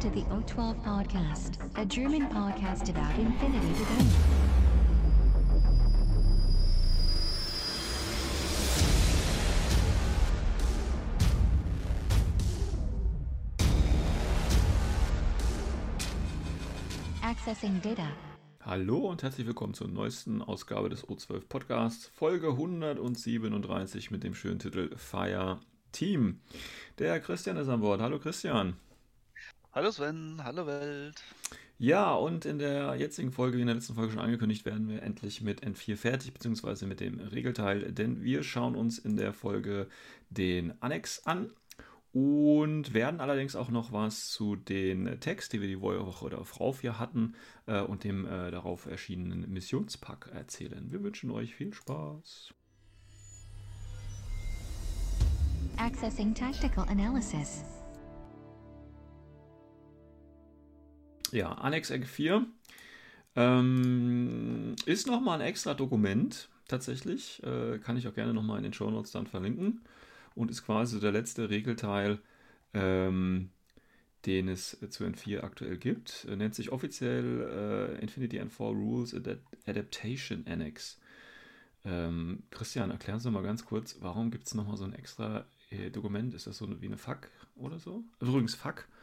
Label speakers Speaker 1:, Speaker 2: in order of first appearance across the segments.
Speaker 1: To the O12 Podcast, a German podcast about infinity to go. Accessing data.
Speaker 2: Hallo und herzlich willkommen zur neuesten Ausgabe des O12 Podcasts, Folge 137 mit dem schönen Titel Fire Team. Der Christian ist an Bord. Hallo Christian.
Speaker 3: Hallo Sven, hallo Welt.
Speaker 2: Ja, und in der jetzigen Folge, wie in der letzten Folge schon angekündigt, werden wir endlich mit N4 fertig, beziehungsweise mit dem Regelteil, denn wir schauen uns in der Folge den Annex an und werden allerdings auch noch was zu den Text, die wir die Woche darauf hier hatten äh, und dem äh, darauf erschienenen Missionspack erzählen. Wir wünschen euch viel Spaß.
Speaker 1: Accessing tactical analysis.
Speaker 2: Ja, Annex Egg 4 ähm, ist nochmal ein extra Dokument, tatsächlich. Äh, kann ich auch gerne nochmal in den Show Notes dann verlinken. Und ist quasi der letzte Regelteil, ähm, den es zu N4 aktuell gibt. Er nennt sich offiziell äh, Infinity N4 Rules Adaptation Annex. Ähm, Christian, erklären Sie mal ganz kurz, warum gibt es nochmal so ein extra äh, Dokument? Ist das so wie eine FAQ oder so? Übrigens, FAQ äh,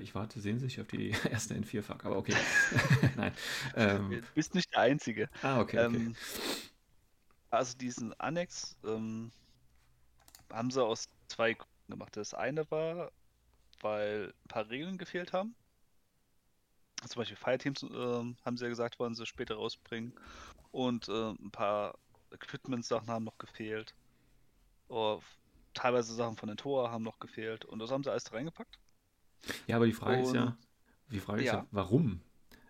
Speaker 2: ich warte sehnsüchtig auf die erste N4-Fuck, aber okay.
Speaker 3: Nein. Ähm, du bist nicht der Einzige.
Speaker 2: Ah, okay. okay. Ähm,
Speaker 3: also diesen Annex ähm, haben sie aus zwei Gründen gemacht. Das eine war, weil ein paar Regeln gefehlt haben. Zum Beispiel Fireteams äh, haben sie ja gesagt, wollen sie später rausbringen. Und äh, ein paar Equipment-Sachen haben noch gefehlt. Oder teilweise Sachen von den Tor haben noch gefehlt. Und das haben sie alles reingepackt.
Speaker 2: Ja, aber die Frage Und, ist ja, die Frage ja. ist ja, warum?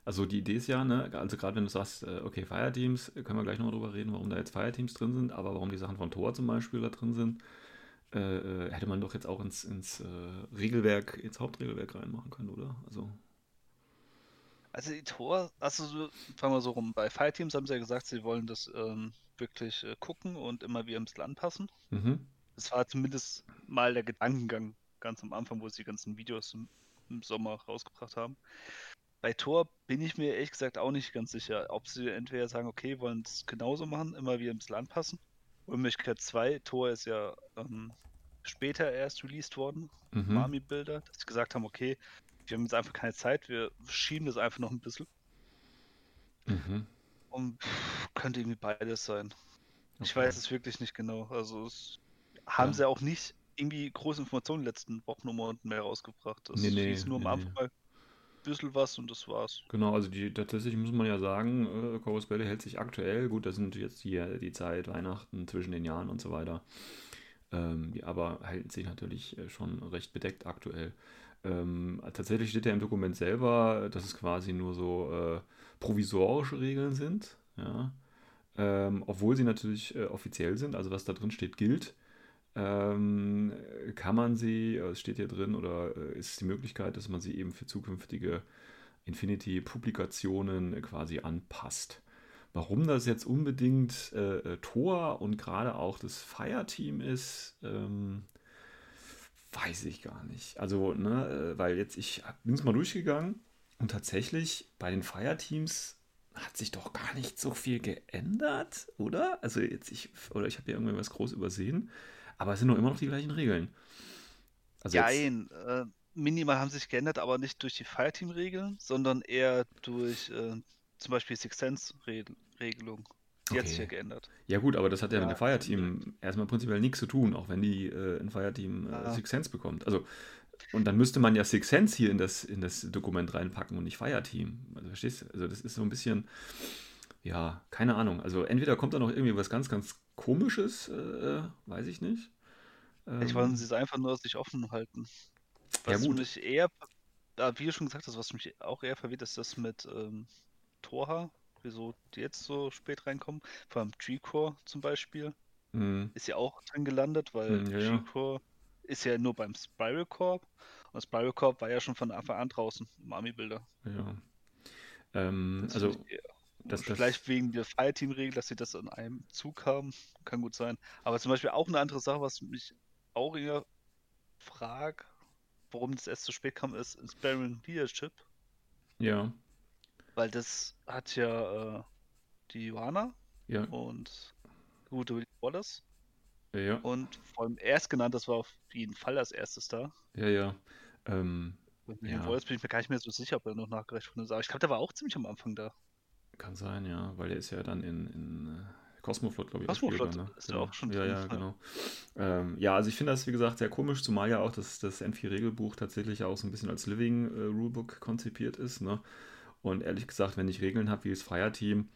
Speaker 2: Also die Idee ist ja, ne, also gerade wenn du sagst, äh, okay, Fireteams, können wir gleich nochmal drüber reden, warum da jetzt Fireteams drin sind, aber warum die Sachen von Tor zum Beispiel da drin sind, äh, äh, hätte man doch jetzt auch ins, ins äh, Regelwerk, ins Hauptregelwerk reinmachen können, oder? Also.
Speaker 3: Also die Tor, also so, fangen wir so rum, bei Fireteams haben sie ja gesagt, sie wollen das ähm, wirklich äh, gucken und immer wieder ein bisschen anpassen. Mhm. Das war zumindest mal der Gedankengang ganz am Anfang, wo sie die ganzen Videos im, im Sommer rausgebracht haben. Bei Tor bin ich mir ehrlich gesagt auch nicht ganz sicher, ob sie entweder sagen, okay, wollen es genauso machen, immer wieder ins Land passen. Und Möglichkeit 2, Tor ist ja ähm, später erst released worden, mhm. Army-Bilder, dass sie gesagt haben, okay, wir haben jetzt einfach keine Zeit, wir schieben das einfach noch ein bisschen. Mhm. Und könnte irgendwie beides sein. Okay. Ich weiß es wirklich nicht genau. Also es haben ja. sie auch nicht irgendwie große Informationen in den letzten Wochen und Monaten mehr rausgebracht. Das nee, nee, hieß nur nee, am Anfang mal ein bisschen was und das war's.
Speaker 2: Genau, also die, tatsächlich muss man ja sagen, äh, Corvus Belli hält sich aktuell, gut, das sind jetzt hier die Zeit, Weihnachten zwischen den Jahren und so weiter. Ähm, die aber halten sich natürlich äh, schon recht bedeckt aktuell. Ähm, tatsächlich steht ja im Dokument selber, dass es quasi nur so äh, provisorische Regeln sind, ja. Ähm, obwohl sie natürlich äh, offiziell sind, also was da drin steht, gilt ähm, kann man sie, äh, es steht hier drin, oder äh, ist es die Möglichkeit, dass man sie eben für zukünftige Infinity-Publikationen quasi anpasst. Warum das jetzt unbedingt äh, äh, Tor und gerade auch das Fire-Team ist, ähm, weiß ich gar nicht. Also, ne, weil jetzt, ich bin es mal durchgegangen und tatsächlich bei den Fire-Teams hat sich doch gar nicht so viel geändert, oder? Also jetzt ich, oder ich habe ja irgendwas groß übersehen. Aber es sind noch immer noch die gleichen Regeln.
Speaker 3: Also Nein, äh, minimal haben sich geändert, aber nicht durch die Fireteam-Regeln, sondern eher durch äh, zum Beispiel Six Sense-Regelung. Die okay. hat sich ja geändert.
Speaker 2: Ja gut, aber das hat ja, ja mit dem Fireteam erstmal prinzipiell nichts zu tun, auch wenn die äh, ein Fireteam äh. Six Sense bekommt. Also und dann müsste man ja Six Sense hier in das, in das Dokument reinpacken und nicht Fireteam. Also verstehst du? Also das ist so ein bisschen, ja, keine Ahnung. Also entweder kommt da noch irgendwie was ganz, ganz Komisches, äh, weiß ich nicht.
Speaker 3: Ich wollte sie es einfach nur sich offen halten. Was ja, gut. mich eher, wie du schon gesagt hast, was mich auch eher verwirrt, ist das mit ähm, Torha, wieso die jetzt so spät reinkommen. Vor allem G-Core zum Beispiel. Mhm. Ist ja auch drin gelandet, weil mhm, ja, G-Core ist ja nur beim Spiral Corp. Und Spiral Corp war ja schon von Anfang an draußen im Army-Bilder.
Speaker 2: Ja. Ähm, also.
Speaker 3: Das, das Vielleicht wegen der Fireteam-Regel, dass sie das in einem Zug haben, kann gut sein. Aber zum Beispiel auch eine andere Sache, was mich auch eher frag, warum das erst zu spät kam, ist Inspiring Leadership.
Speaker 2: Ja.
Speaker 3: Weil das hat ja äh, die Johanna
Speaker 2: ja.
Speaker 3: und gute Wallace.
Speaker 2: Ja.
Speaker 3: Und vor allem erst genannt, das war auf jeden Fall als erstes da.
Speaker 2: Ja, ja. Ähm,
Speaker 3: mit ja. Wallace bin ich mir gar nicht mehr so sicher, ob er noch nachgerechnet wurde. Aber ich glaube, der war auch ziemlich am Anfang da.
Speaker 2: Kann sein, ja, weil der ist ja dann in, in äh, Cosmoflot, glaube ich,
Speaker 3: Cosmoflot ne? ist
Speaker 2: genau.
Speaker 3: auch schon
Speaker 2: Ja, ja, genau. Ähm, ja, also ich finde das, wie gesagt, sehr komisch, zumal ja auch das, das N4-Regelbuch tatsächlich auch so ein bisschen als Living äh, Rulebook konzipiert ist. Ne? Und ehrlich gesagt, wenn ich Regeln habe wie das Fire-Team,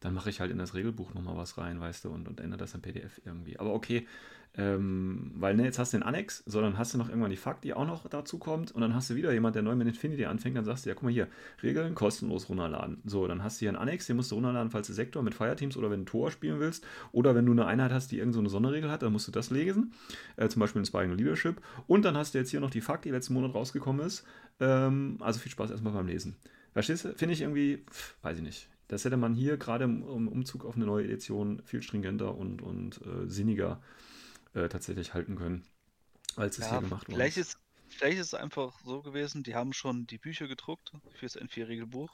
Speaker 2: dann mache ich halt in das Regelbuch nochmal was rein, weißt du, und, und ändere das in PDF irgendwie. Aber okay, ähm, weil ne, jetzt hast du den Annex, sondern hast du noch irgendwann die Fakt, die auch noch dazu kommt, und dann hast du wieder jemand, der neu mit Infinity anfängt, dann sagst du, ja, guck mal hier, Regeln kostenlos runterladen. So, dann hast du hier einen Annex, den musst du runterladen, falls du Sektor mit Fireteams oder wenn du Tor spielen willst, oder wenn du eine Einheit hast, die irgendeine so eine Sonderregel hat, dann musst du das lesen, äh, zum Beispiel Inspiring Leadership, und dann hast du jetzt hier noch die Fakt, die letzten Monat rausgekommen ist, ähm, also viel Spaß erstmal beim Lesen. Verstehst du? Finde ich irgendwie, pff, weiß ich nicht. Das hätte man hier gerade im, Umzug auf eine neue Edition viel stringenter und, und äh, sinniger tatsächlich halten können, als es ja, hier gemacht wurde.
Speaker 3: Vielleicht ist, vielleicht ist es einfach so gewesen, die haben schon die Bücher gedruckt fürs N4-Regelbuch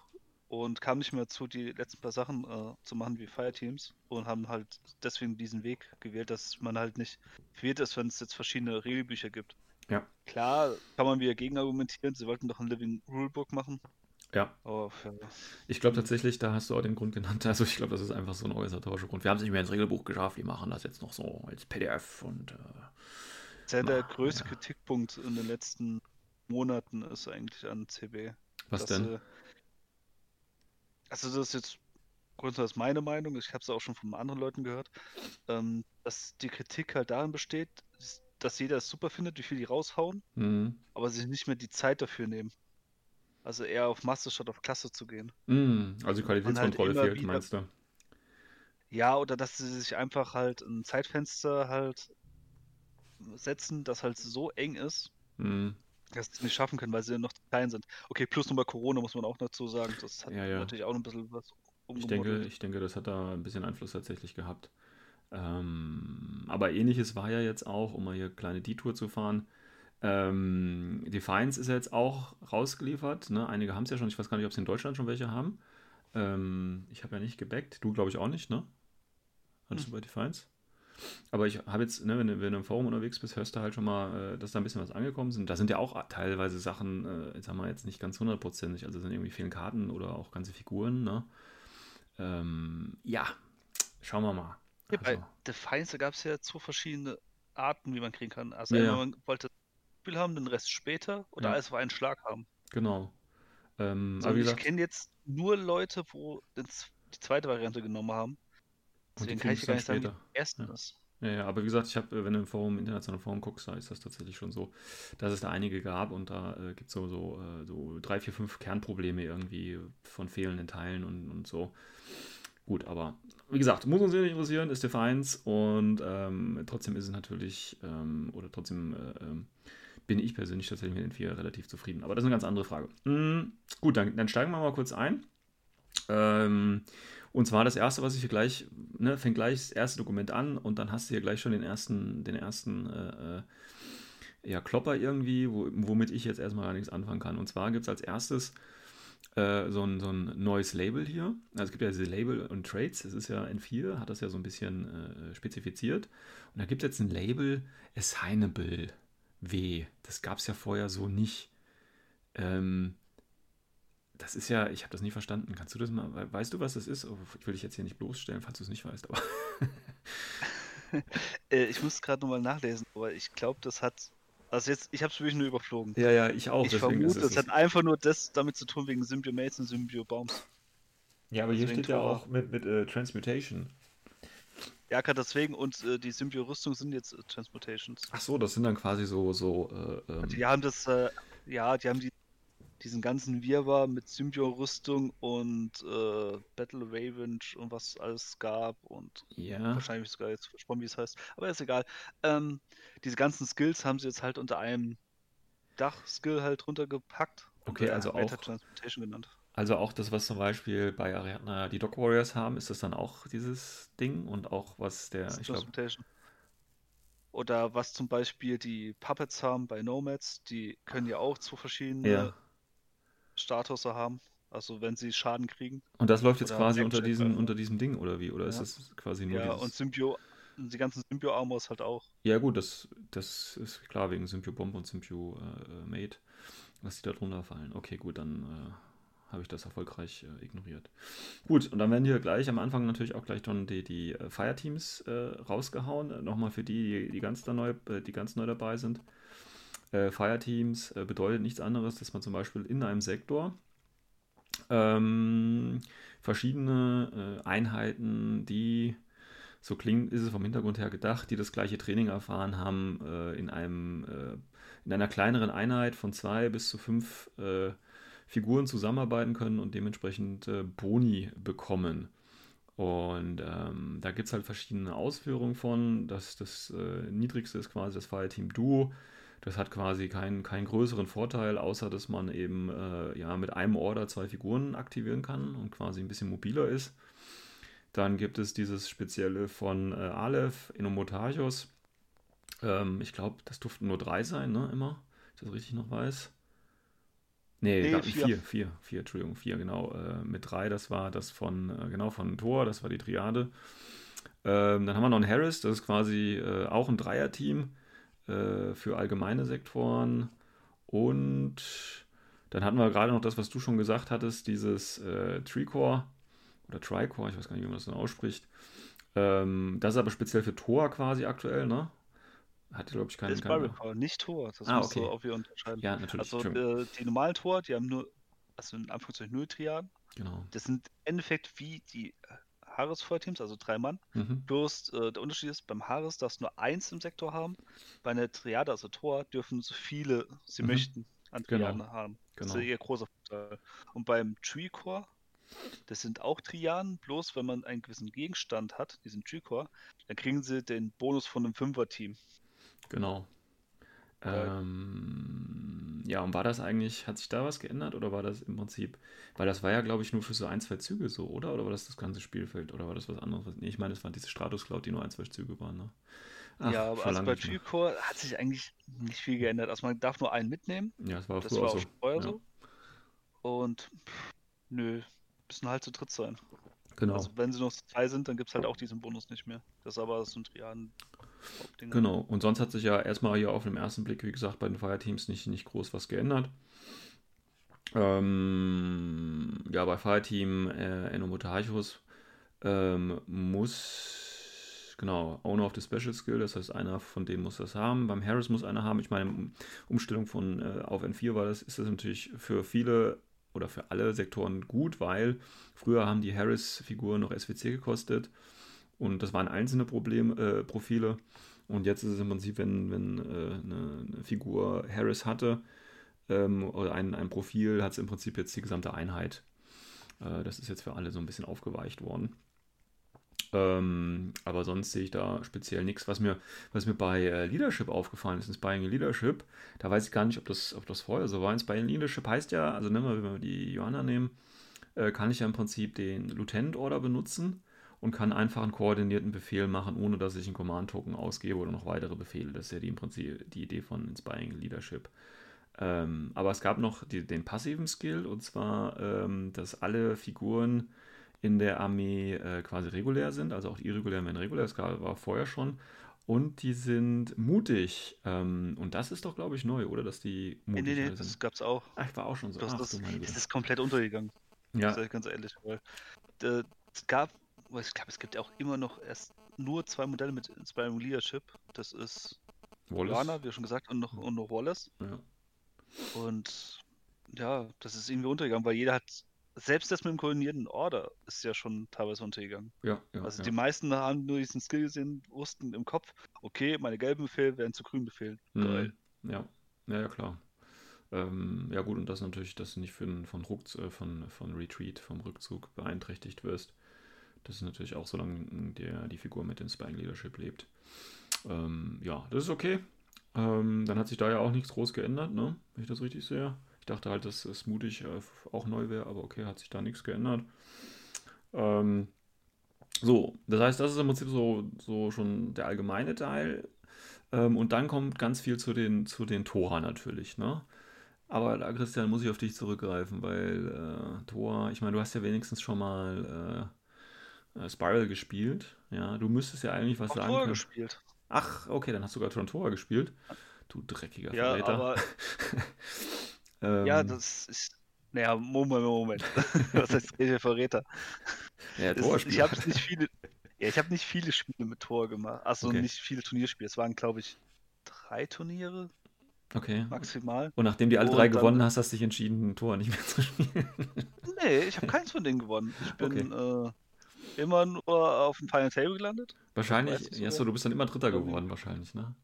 Speaker 3: und kamen nicht mehr zu, die letzten paar Sachen äh, zu machen wie Fireteams und haben halt deswegen diesen Weg gewählt, dass man halt nicht verwirrt ist, wenn es jetzt verschiedene Regelbücher gibt.
Speaker 2: Ja.
Speaker 3: Klar kann man wieder gegen argumentieren, sie wollten doch ein Living Rulebook machen,
Speaker 2: ja.
Speaker 3: Oh,
Speaker 2: ich glaube tatsächlich, da hast du auch den Grund genannt. Also ich glaube, das ist einfach so ein organisatorischer Grund. Wir haben es nicht mehr ins Regelbuch geschafft, wir machen das jetzt noch so als PDF und. Äh,
Speaker 3: das ist ja der größte ja. Kritikpunkt in den letzten Monaten ist eigentlich an CB.
Speaker 2: Was denn?
Speaker 3: Sie, also das ist jetzt grundsätzlich meine Meinung, ich habe es auch schon von anderen Leuten gehört, ähm, dass die Kritik halt darin besteht, dass jeder es super findet, wie viel die raushauen,
Speaker 2: mhm.
Speaker 3: aber sich nicht mehr die Zeit dafür nehmen. Also eher auf Masse statt auf Klasse zu gehen.
Speaker 2: Mm, also Qualitätskontrolle halt fehlt, wieder, meinst du?
Speaker 3: Ja, oder dass sie sich einfach halt ein Zeitfenster halt setzen, das halt so eng ist,
Speaker 2: mm.
Speaker 3: dass sie es nicht schaffen können, weil sie noch klein sind. Okay, plus nochmal Corona muss man auch dazu sagen. Das hat
Speaker 2: ja, ja.
Speaker 3: natürlich auch ein bisschen was
Speaker 2: ich denke, ich denke, das hat da ein bisschen Einfluss tatsächlich gehabt. Ähm, aber ähnliches war ja jetzt auch, um mal hier kleine Detour zu fahren. Ähm, Defiance ist ja jetzt auch rausgeliefert. Ne? Einige haben es ja schon. Ich weiß gar nicht, ob sie in Deutschland schon welche haben. Ähm, ich habe ja nicht gebackt. Du, glaube ich, auch nicht, ne? Hattest hm. du bei Defiance? Aber ich habe jetzt, ne, wenn, wenn, du im Forum unterwegs bist, hörst du halt schon mal, äh, dass da ein bisschen was angekommen sind. Da sind ja auch teilweise Sachen, äh, jetzt haben wir jetzt nicht ganz hundertprozentig, also sind irgendwie vielen Karten oder auch ganze Figuren, ne? Ähm, ja, schauen wir mal.
Speaker 3: Ja, also. Bei Defiance gab es ja zwei verschiedene Arten, wie man kriegen kann. Also ja, man wollte Spiel haben, den Rest später oder ja. alles auf einen Schlag haben.
Speaker 2: Genau. Ähm,
Speaker 3: so, ich kenne jetzt nur Leute, wo die zweite Variante genommen haben.
Speaker 2: Deswegen kann ich gar nicht später. sagen,
Speaker 3: wie ersten ja. ist.
Speaker 2: Ja, ja, aber wie gesagt, ich habe, wenn du im Forum, internationalen Forum guckst, da ist das tatsächlich schon so, dass es da einige gab und da äh, gibt es so, so, äh, so drei, vier, fünf Kernprobleme irgendwie von fehlenden Teilen und, und so. Gut, aber wie gesagt, muss uns nicht interessieren, ist Defiance und ähm, trotzdem ist es natürlich, ähm, oder trotzdem äh, ähm, bin ich persönlich tatsächlich mit den vier relativ zufrieden. Aber das ist eine ganz andere Frage. Mhm, gut, dann, dann, steigen wir mal kurz ein. Ähm, und zwar das erste, was ich hier gleich, ne, fängt gleich das erste Dokument an und dann hast du hier gleich schon den ersten, den ersten äh, äh ja, Klopper irgendwie, wo, womit ich jetzt erstmal gar nichts anfangen kann. Und zwar gibt es als erstes äh, so, ein, so ein neues Label hier. Also es gibt ja diese Label und Trades, das ist ja N4, hat das ja so ein bisschen äh, spezifiziert. Und da gibt es jetzt ein Label Assignable weh. Das gab es ja vorher so nicht. Ähm, das ist ja, ich habe das nie verstanden. Kannst du das mal, weißt du, was das ist? Oh, ich will dich jetzt hier nicht bloßstellen, falls du es nicht weißt, aber.
Speaker 3: Äh, ich muss gerade nochmal nachlesen, aber ich glaube, das hat. Also jetzt, ich habe es wirklich nur überflogen.
Speaker 2: Ja, ja, ich auch.
Speaker 3: Ich vermute, es hat einfach nur das damit zu tun wegen Symbiomates und Symbiobaums.
Speaker 2: Ja, aber hier steht ja auch mit, mit uh, Transmutation.
Speaker 3: Ja, gerade deswegen und äh, die Symbio-Rüstung sind jetzt äh, Transmutations.
Speaker 2: Ach so, das sind dann quasi so. so äh, ähm...
Speaker 3: Die haben das, äh, ja, die haben die, diesen ganzen Wirrwarr mit Symbio-Rüstung und äh, Battle Revenge und was alles gab und
Speaker 2: ja.
Speaker 3: wahrscheinlich sogar jetzt versprochen, wie es heißt, aber ist egal. Ähm, diese ganzen Skills haben sie jetzt halt unter einem Dach-Skill halt runtergepackt.
Speaker 2: Okay, also auch.
Speaker 3: Transmutation genannt.
Speaker 2: Also auch das, was zum Beispiel bei Ariadna die Dog Warriors haben, ist das dann auch dieses Ding und auch was der.
Speaker 3: Ich glaub, Oder was zum Beispiel die Puppets haben bei Nomads, die können ja auch zwei verschiedene
Speaker 2: Ja.
Speaker 3: Status haben. Also wenn sie Schaden kriegen.
Speaker 2: Und das läuft jetzt quasi unter
Speaker 3: Action
Speaker 2: diesem,
Speaker 3: Effect.
Speaker 2: unter diesem Ding, oder wie? Oder ist
Speaker 3: Ja.
Speaker 2: das quasi nur
Speaker 3: Ja,
Speaker 2: dieses...
Speaker 3: und Symbio, die ganzen Symbio-Armors halt auch.
Speaker 2: Ja, gut, das, das ist klar wegen Symbio Bomb und Symbio äh, Mate, dass die da drunter fallen. Okay, gut, dann äh, habe ich das erfolgreich äh, ignoriert. Gut, und dann werden hier gleich am Anfang natürlich auch gleich schon die, die äh, Fireteams äh, rausgehauen. Äh, Nochmal für die, die, ganz da neu, äh, die ganz neu dabei sind. Äh, Fireteams bedeutet nichts anderes, dass man zum Beispiel in einem Sektor ähm, verschiedene Einheiten, die so klingt, ist es vom Hintergrund her gedacht, die das gleiche Training erfahren haben, in einem in einer kleineren Einheit von zwei bis zu fünf äh, Figuren zusammenarbeiten können und dementsprechend äh, Boni bekommen. Und ähm, da gibt es halt verschiedene Ausführungen von. Das, das äh, niedrigste ist quasi das Fireteam Duo. Das hat quasi keinen, keinen größeren Vorteil, außer dass man eben äh, ja, mit einem Order zwei Figuren aktivieren kann und quasi ein bisschen mobiler ist. Dann gibt es dieses spezielle von äh, Aleph, Enomotagios. Ähm, ich glaube, das durften nur drei sein, ne, immer. Wenn ich das richtig noch weiß. Nee,
Speaker 3: Nee, vier.
Speaker 2: vier, vier, vier, Entschuldigung, vier, genau. Äh, mit drei, das war das von, äh, genau, von Thor, das war die Triade. Ähm, dann haben wir noch einen Harris, das ist quasi äh, auch ein Dreierteam äh, für allgemeine Sektoren. Und dann hatten wir gerade noch das, was du schon gesagt hattest, dieses äh, Tricore oder Tricore, ich weiß gar nicht, wie man das dann ausspricht. Ähm, das ist aber speziell für Tor quasi aktuell, ne? Hatte, glaube ich, keinen.
Speaker 3: Das ist Barrel nicht Tor. Das
Speaker 2: Ah,
Speaker 3: musst du
Speaker 2: okay.
Speaker 3: auch wieder unterscheiden.
Speaker 2: Ja, natürlich.
Speaker 3: Also äh, die normalen Tor, die haben nur, also in Anführungszeichen null Triaden.
Speaker 2: genau.
Speaker 3: Das sind im Endeffekt wie die Haares-Feuerteams, also drei Mann.
Speaker 2: Mhm.
Speaker 3: Bloß äh, der Unterschied ist, beim Haares darfst du nur eins im Sektor haben. Bei einer Triade, also Tor, dürfen so viele sie
Speaker 2: Mhm.
Speaker 3: möchten an
Speaker 2: Genau.
Speaker 3: Triaden haben. Das
Speaker 2: Genau.
Speaker 3: ist ihr großer Vorteil. Und beim Tree-Core, das sind auch Triaden, bloß wenn man einen gewissen Gegenstand hat, diesen Tree-Core, dann kriegen sie den Bonus von einem Fünfer-Team.
Speaker 2: Genau.
Speaker 3: Ja.
Speaker 2: Ähm, ja, und war das eigentlich, hat sich da was geändert oder war das im Prinzip, weil das war ja, glaube ich, nur für so ein, zwei Züge so, oder? Oder war das das ganze Spielfeld? Oder war das was anderes? Nee, ich meine, es waren diese Stratus Cloud, die nur ein, zwei Züge waren, ne? Ach,
Speaker 3: ja, aber also bei
Speaker 2: mehr.
Speaker 3: Tree-Core hat sich eigentlich nicht viel geändert. Also man darf nur einen mitnehmen.
Speaker 2: Ja, das war auch
Speaker 3: Das war
Speaker 2: auch so.
Speaker 3: vorher
Speaker 2: Ja,
Speaker 3: so. Und pff, nö, müssen halt zu dritt sein.
Speaker 2: Genau.
Speaker 3: Also wenn sie noch zwei sind, dann gibt es halt auch diesen Bonus nicht mehr. Das ist aber so ein Triaden. Hauptding.
Speaker 2: Genau. Und sonst hat sich ja erstmal hier auf den ersten Blick, wie gesagt, bei den Fireteams nicht, nicht groß was geändert. Ähm, ja, bei Fireteam äh, Enomotarchus ähm, muss, genau, Owner of the Special Skill, das heißt, einer von denen muss das haben. Beim Harris muss einer haben. Ich meine, um- Umstellung von äh, auf N4 war das, ist das natürlich für viele oder für alle Sektoren gut, weil früher haben die Harris-Figuren noch SWC gekostet und das waren einzelne Problem, äh, Profile. Und jetzt ist es im Prinzip, wenn, wenn äh, eine, eine Figur Harris hatte ähm, oder ein, ein Profil, hat es im Prinzip jetzt die gesamte Einheit. Äh, das ist jetzt für alle so ein bisschen aufgeweicht worden. Ähm, aber sonst sehe ich da speziell nichts. Was mir, was mir bei äh, Leadership aufgefallen ist, in Spying Leadership, da weiß ich gar nicht, ob das, ob das vorher so war. In Spying Leadership heißt ja, also nehmen wir, wenn wir die Johanna nehmen, äh, kann ich ja im Prinzip den Lieutenant Order benutzen und kann einfach einen koordinierten Befehl machen, ohne dass ich einen Command-Token ausgebe oder noch weitere Befehle. Das ist ja die, im Prinzip die Idee von Inspiring Leadership. Ähm, aber es gab noch die, den passiven Skill, und zwar, ähm, dass alle Figuren in der Armee äh, quasi regulär sind, also auch die irregulären werden regulär, das war vorher schon. Und die sind mutig. Ähm, und das ist doch, glaube ich, neu, oder? Dass die
Speaker 3: Nee,
Speaker 2: mutig
Speaker 3: nee, nee, das
Speaker 2: sind.
Speaker 3: gab's auch.
Speaker 2: Ach, ich war auch schon so.
Speaker 3: Das,
Speaker 2: Ach,
Speaker 3: das, das ist komplett untergegangen,
Speaker 2: Ja,
Speaker 3: ich ganz ehrlich. Weil, äh, es gab, weil ich glaube, es gibt ja auch immer noch erst nur zwei Modelle mit Inspiring Leadership. Das ist
Speaker 2: Wallace.
Speaker 3: Lana, wie schon gesagt, und noch, und noch Wallace.
Speaker 2: Ja.
Speaker 3: Und ja, das ist irgendwie untergegangen, weil jeder hat, selbst das mit dem koordinierten Order ist ja schon teilweise untergegangen.
Speaker 2: Ja, ja,
Speaker 3: Also
Speaker 2: ja.
Speaker 3: die meisten haben nur diesen Skill gesehen, wussten im Kopf, okay, meine gelben Befehle werden zu grünen Befehlen. Geil.
Speaker 2: Mhm. Ja, ja, ja, klar. Ähm, ja gut, und das natürlich, dass du nicht von, von, Ruck, äh, von, von Retreat, vom Rückzug beeinträchtigt wirst. Das ist natürlich auch, solange der, die Figur mit dem Spying Leadership lebt. Ähm, ja, das ist okay. Ähm, dann hat sich da ja auch nichts groß geändert, ne? Wenn ich das richtig sehe. Ich dachte halt, dass es mutig äh, auch neu wäre, aber okay, hat sich da nichts geändert. Ähm, so, das heißt, das ist im Prinzip so, so schon der allgemeine Teil. Ähm, und dann kommt ganz viel zu den, zu den Tora natürlich, ne? Aber da, Christian, muss ich auf dich zurückgreifen, weil äh, Tor, ich meine, du hast ja wenigstens schon mal äh, äh Spiral gespielt. Ja, du müsstest ja eigentlich was Auch sagen. Tor können. gespielt. Ach, okay, dann hast du sogar schon Tor gespielt. Du dreckiger ja, Verräter. Aber,
Speaker 3: ähm, ja, das ist. Naja, Moment, Moment. was heißt dreckiger Verräter? Ja, Tor Ich habe nicht viele. Ja, ich habe nicht viele Spiele mit Tor gemacht. Also okay. nicht viele Turnierspiele. Es waren, glaube ich, drei Turniere,
Speaker 2: Okay.
Speaker 3: Maximal.
Speaker 2: Und nachdem du alle drei gewonnen hast, hast du dich entschieden, ein Tor nicht mehr zu spielen.
Speaker 3: Nee, ich habe keins von denen gewonnen. Ich bin okay. äh, immer nur auf dem Final Table gelandet.
Speaker 2: Wahrscheinlich, ja, so, du bist dann immer Dritter geworden, wahrscheinlich, ne?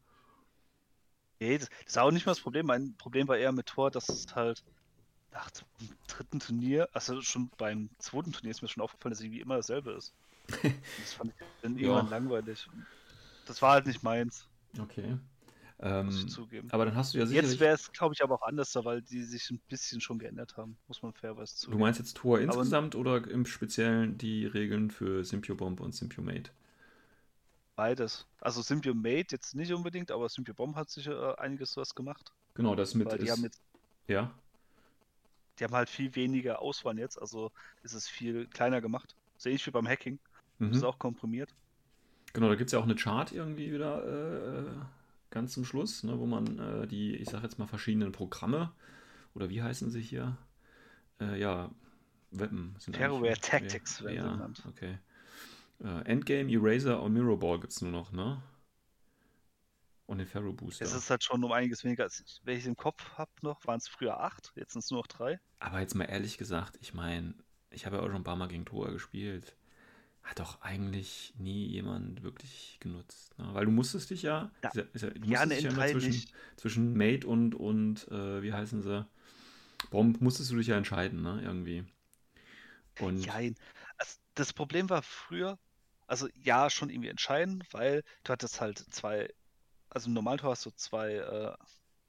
Speaker 3: Nee, das, das ist auch nicht mal das Problem. Mein Problem war eher mit Tor, dass es halt nach dem dritten Turnier, also schon beim zweiten Turnier ist mir schon aufgefallen, dass irgendwie immer dasselbe ist. das fand ich dann irgendwann ja. langweilig. Das war halt nicht meins.
Speaker 2: Okay.
Speaker 3: Ähm, muss ich zugeben.
Speaker 2: Aber dann hast du ja sicherlich...
Speaker 3: Jetzt wäre es, glaube ich, aber auch anders, weil die sich ein bisschen schon geändert haben, muss man fairweise zugeben.
Speaker 2: Du meinst jetzt Tor insgesamt aber, oder im Speziellen die Regeln für Bomb und Mate?
Speaker 3: Beides. Also Mate jetzt nicht unbedingt, aber Bomb hat sicher äh, einiges was gemacht.
Speaker 2: Genau, das mit
Speaker 3: weil die ist... Haben jetzt...
Speaker 2: Ja?
Speaker 3: Die haben halt viel weniger Auswahl jetzt, also ist es viel kleiner gemacht. Sehe ich wie beim Hacking. Mhm. Das ist auch komprimiert.
Speaker 2: Genau, da gibt es ja auch eine Chart irgendwie wieder äh, ganz zum Schluss, ne, wo man äh, die, ich sag jetzt mal, verschiedenen Programme oder wie heißen sie hier? Äh, ja, Weppen.
Speaker 3: Terrorware Tactics
Speaker 2: werden ja, genannt. Okay. Äh, Endgame, Eraser und Mirror Ball gibt es nur noch, ne? Und den Ferro Booster.
Speaker 3: Es ist halt schon um einiges weniger, als wenn ich im Kopf habe noch, waren es früher acht, jetzt sind es nur noch drei.
Speaker 2: Aber jetzt mal ehrlich gesagt, ich meine, ich habe ja auch schon ein paar Mal gegen Tora gespielt hat doch eigentlich nie jemand wirklich genutzt. Ne? Weil du musstest dich ja, ja, ist ja, du ja, dich ja immer zwischen, zwischen Mate und, und äh, wie heißen sie, Bomb, musstest du dich ja entscheiden, ne, irgendwie.
Speaker 3: Und Nein, also das Problem war früher, also ja, schon irgendwie entscheiden, weil du hattest halt zwei, also im Normaltor hast du zwei äh,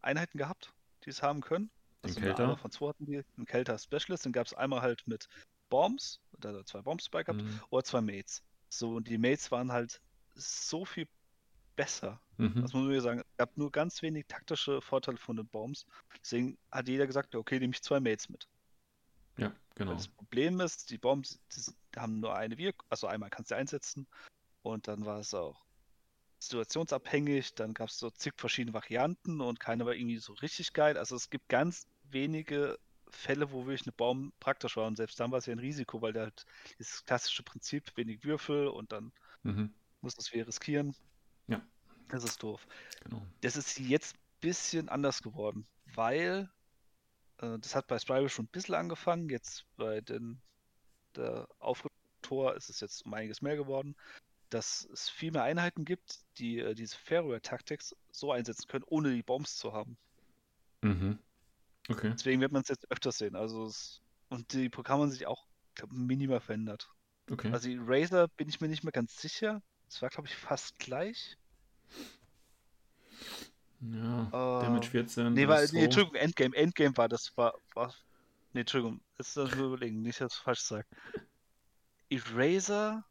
Speaker 3: Einheiten gehabt, die es haben können.
Speaker 2: Den also Kälter.
Speaker 3: Von zwei hatten die, einen Kälter Specialist, den gab es einmal halt mit Bombs, oder zwei Bombs bei gehabt, mhm. oder zwei Mates. So, und die Mates waren halt so viel besser. Mhm. Das muss man sagen. Es gab nur ganz wenig taktische Vorteile von den Bombs. Deswegen hat jeder gesagt, okay, nehme ich zwei Mates mit.
Speaker 2: Ja, genau.
Speaker 3: das Problem ist, die Bombs die haben nur eine Wirkung, also einmal kannst du einsetzen und dann war es auch situationsabhängig, dann gab es so zig verschiedene Varianten und keine war irgendwie so richtig geil. Also es gibt ganz wenige Fälle, wo wirklich eine Baum praktisch war. Und selbst dann war es ja ein Risiko, weil der halt das klassische Prinzip, wenig Würfel und dann mhm. muss das wir riskieren.
Speaker 2: Ja.
Speaker 3: Das ist doof.
Speaker 2: Genau.
Speaker 3: Das ist jetzt ein bisschen anders geworden, weil äh, das hat bei Spiral schon ein bisschen angefangen. Jetzt bei den der Aufrüttor ist es jetzt um einiges mehr geworden, dass es viel mehr Einheiten gibt, die äh, diese Fairware-Tactics so einsetzen können, ohne die Bombs zu haben.
Speaker 2: Mhm. Okay.
Speaker 3: Deswegen wird man es jetzt öfters sehen. Also es, und die Programme haben sich auch glaub, minimal verändert.
Speaker 2: Okay.
Speaker 3: Also die Razer bin ich mir nicht mehr ganz sicher. Es war, glaube ich, fast gleich.
Speaker 2: Ja, uh, Damage 14.
Speaker 3: Nee, war, nee, Entschuldigung, Endgame. Endgame war das, war, war Nee, Entschuldigung, jetzt das überlegen, nicht, dass ich falsch sage. Eraser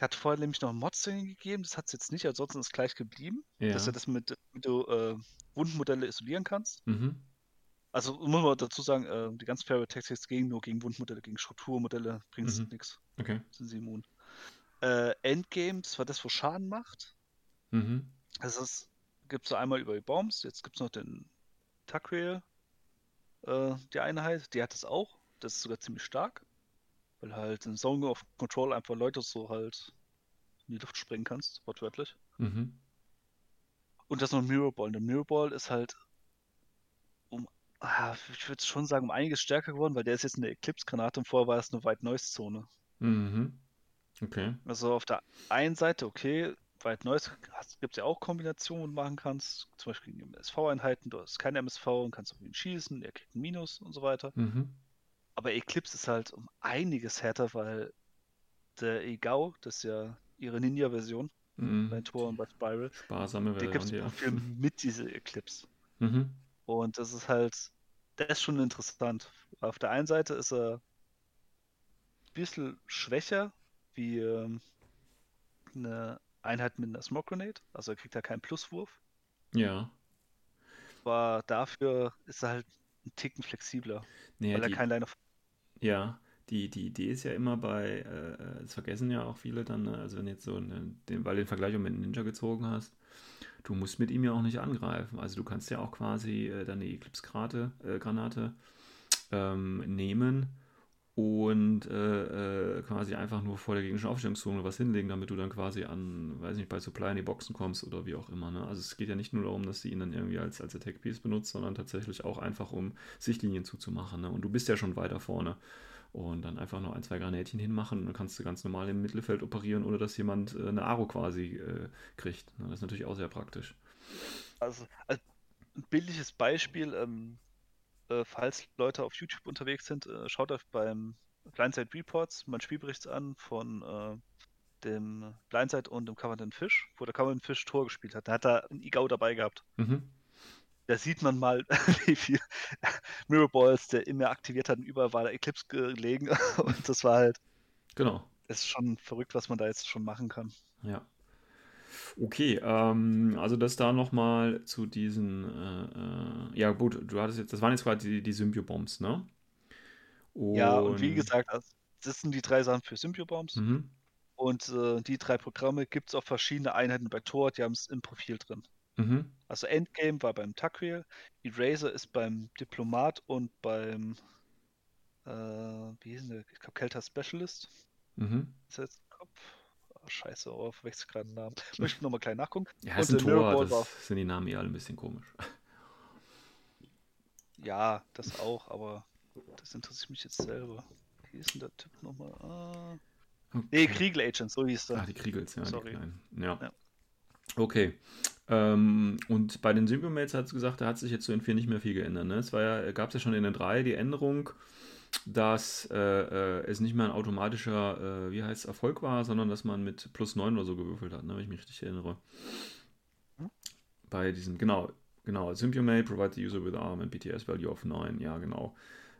Speaker 3: hat vorher nämlich noch Mods gegeben, das hat es jetzt nicht, ansonsten ist es gleich geblieben. Ja. Dass du das mit, mit du äh, Wundmodelle isolieren kannst.
Speaker 2: Mhm.
Speaker 3: Also muss man dazu sagen, äh, die ganzen Fairway Tactics gehen nur gegen Wundmodelle, gegen Strukturmodelle bringen es mhm. nichts.
Speaker 2: Okay.
Speaker 3: Sind sie immun. Äh, Endgames war das, wo Schaden macht.
Speaker 2: Mhm.
Speaker 3: Also es gibt es einmal über die Bombs, jetzt gibt es noch den Takriel, äh, die Einheit, die hat es auch. Das ist sogar ziemlich stark. Weil halt in Zone of Control einfach Leute so halt in die Luft springen kannst, wortwörtlich.
Speaker 2: Mhm.
Speaker 3: Und das noch ein Mirror Ball. Der Mirror Ball ist halt Ah, ich würde schon sagen, um einiges stärker geworden, weil der ist jetzt eine Eclipse-Granate und vorher war es eine White Noise-Zone.
Speaker 2: Mhm. Okay.
Speaker 3: Also auf der einen Seite, okay, White Noise gibt es ja auch Kombinationen, machen kannst. Zum Beispiel gegen MSV-Einheiten, du hast keine MSV und kannst auf ihn schießen, er kriegt ein Minus und so weiter.
Speaker 2: Mhm.
Speaker 3: Aber Eclipse ist halt um einiges härter, weil der Egao, das ist ja ihre Ninja-Version mhm. bei Tor und bei Spiral,
Speaker 2: Sparsame
Speaker 3: der gibt es ja. Viel mit diese Eclipse.
Speaker 2: Mhm.
Speaker 3: Und das ist halt, das ist schon interessant. Auf der einen Seite ist er ein bisschen schwächer wie ähm, eine Einheit mit einer Smoke Grenade. Also er kriegt da keinen Pluswurf.
Speaker 2: Ja.
Speaker 3: Aber dafür ist er halt ein Ticken flexibler,
Speaker 2: Naja,
Speaker 3: weil er
Speaker 2: die,
Speaker 3: kein Line of
Speaker 2: ja, die, die Idee ist ja immer bei, äh, das vergessen ja auch viele dann, ne? also wenn jetzt so eine, den, weil du den Vergleich mit Ninja gezogen hast, du musst mit ihm ja auch nicht angreifen. Also du kannst ja auch quasi äh, deine Eclipse-Granate äh, ähm, nehmen und äh, äh, quasi einfach nur vor der gegnerischen Aufstellungszone was hinlegen, damit du dann quasi an, weiß nicht, bei Supply in die Boxen kommst oder wie auch immer. Ne? Also es geht ja nicht nur darum, dass du ihn dann irgendwie als, als Attack-Piece benutzt, sondern tatsächlich auch einfach, um Sichtlinien zuzumachen. Ne? Und du bist ja schon weiter vorne. Und dann einfach noch ein, zwei Granätchen hinmachen und dann kannst du ganz normal im Mittelfeld operieren, ohne dass jemand äh, eine Aro quasi äh, kriegt. Ne? Das ist natürlich auch sehr praktisch.
Speaker 3: Also, als ein billiges Beispiel, ähm, äh, falls Leute auf YouTube unterwegs sind, äh, schaut euch beim Blindside Reports mein Spielbericht an von äh, dem Blindside und dem Covenant Fish, wo der Covenant Fish Tor gespielt hat. Da hat er einen Igao dabei gehabt.
Speaker 2: Mhm.
Speaker 3: Da sieht man mal, wie viel Mirror Balls der immer aktiviert hat und überall war der Eclipse gelegen. Und das war halt,
Speaker 2: Genau.
Speaker 3: das ist schon verrückt, was man da jetzt schon machen kann.
Speaker 2: Ja. Okay, ähm, also das da nochmal zu diesen, äh, äh, ja gut, du hattest jetzt, das waren jetzt quasi die, die Symbio-Bombs, ne?
Speaker 3: Ja, und wie
Speaker 2: Und,
Speaker 3: gesagt, also, das sind die drei Sachen für Symbiobombs.
Speaker 2: mhm,
Speaker 3: Und äh, die drei Programme gibt es auf verschiedene Einheiten bei Tor, die haben es im Profil drin.
Speaker 2: mhm,
Speaker 3: Also Endgame war beim Tacriel, Eraser ist beim Diplomat und beim, äh, wie hieß denn der? Ich glaube, Kelter Specialist.
Speaker 2: mhm.
Speaker 3: Ist jetzt scheiße, oh, verwechsel gerade den Namen. Möchte ich nochmal klein nachgucken.
Speaker 2: Ja, ist
Speaker 3: Und
Speaker 2: ein Tor,
Speaker 3: Ball war,
Speaker 2: das sind die Namen eh alle ein bisschen komisch.
Speaker 3: ja, das auch, aber das interessiert mich jetzt selber. Wie ist denn der Typ nochmal? Ah, nee,
Speaker 2: Okay.
Speaker 3: Kriegel Agent, so hieß der.
Speaker 2: Ah, die Kriegels, ja,
Speaker 3: Sorry.
Speaker 2: Ja.
Speaker 3: Ja.
Speaker 2: Okay. Ähm, und bei den Symbiomates hat es gesagt, da hat sich jetzt so in 4 nicht mehr viel geändert. Ne? Es war ja, gab es ja schon in den 3 die Änderung, dass äh, äh, es nicht mehr ein automatischer, äh, wie heißt Erfolg war, sondern dass man mit plus 9 oder so gewürfelt hat, ne? wenn ich mich richtig erinnere. Bei diesem, genau, genau, Symbiomate provide the user with arm and BTS value of 9, ja genau.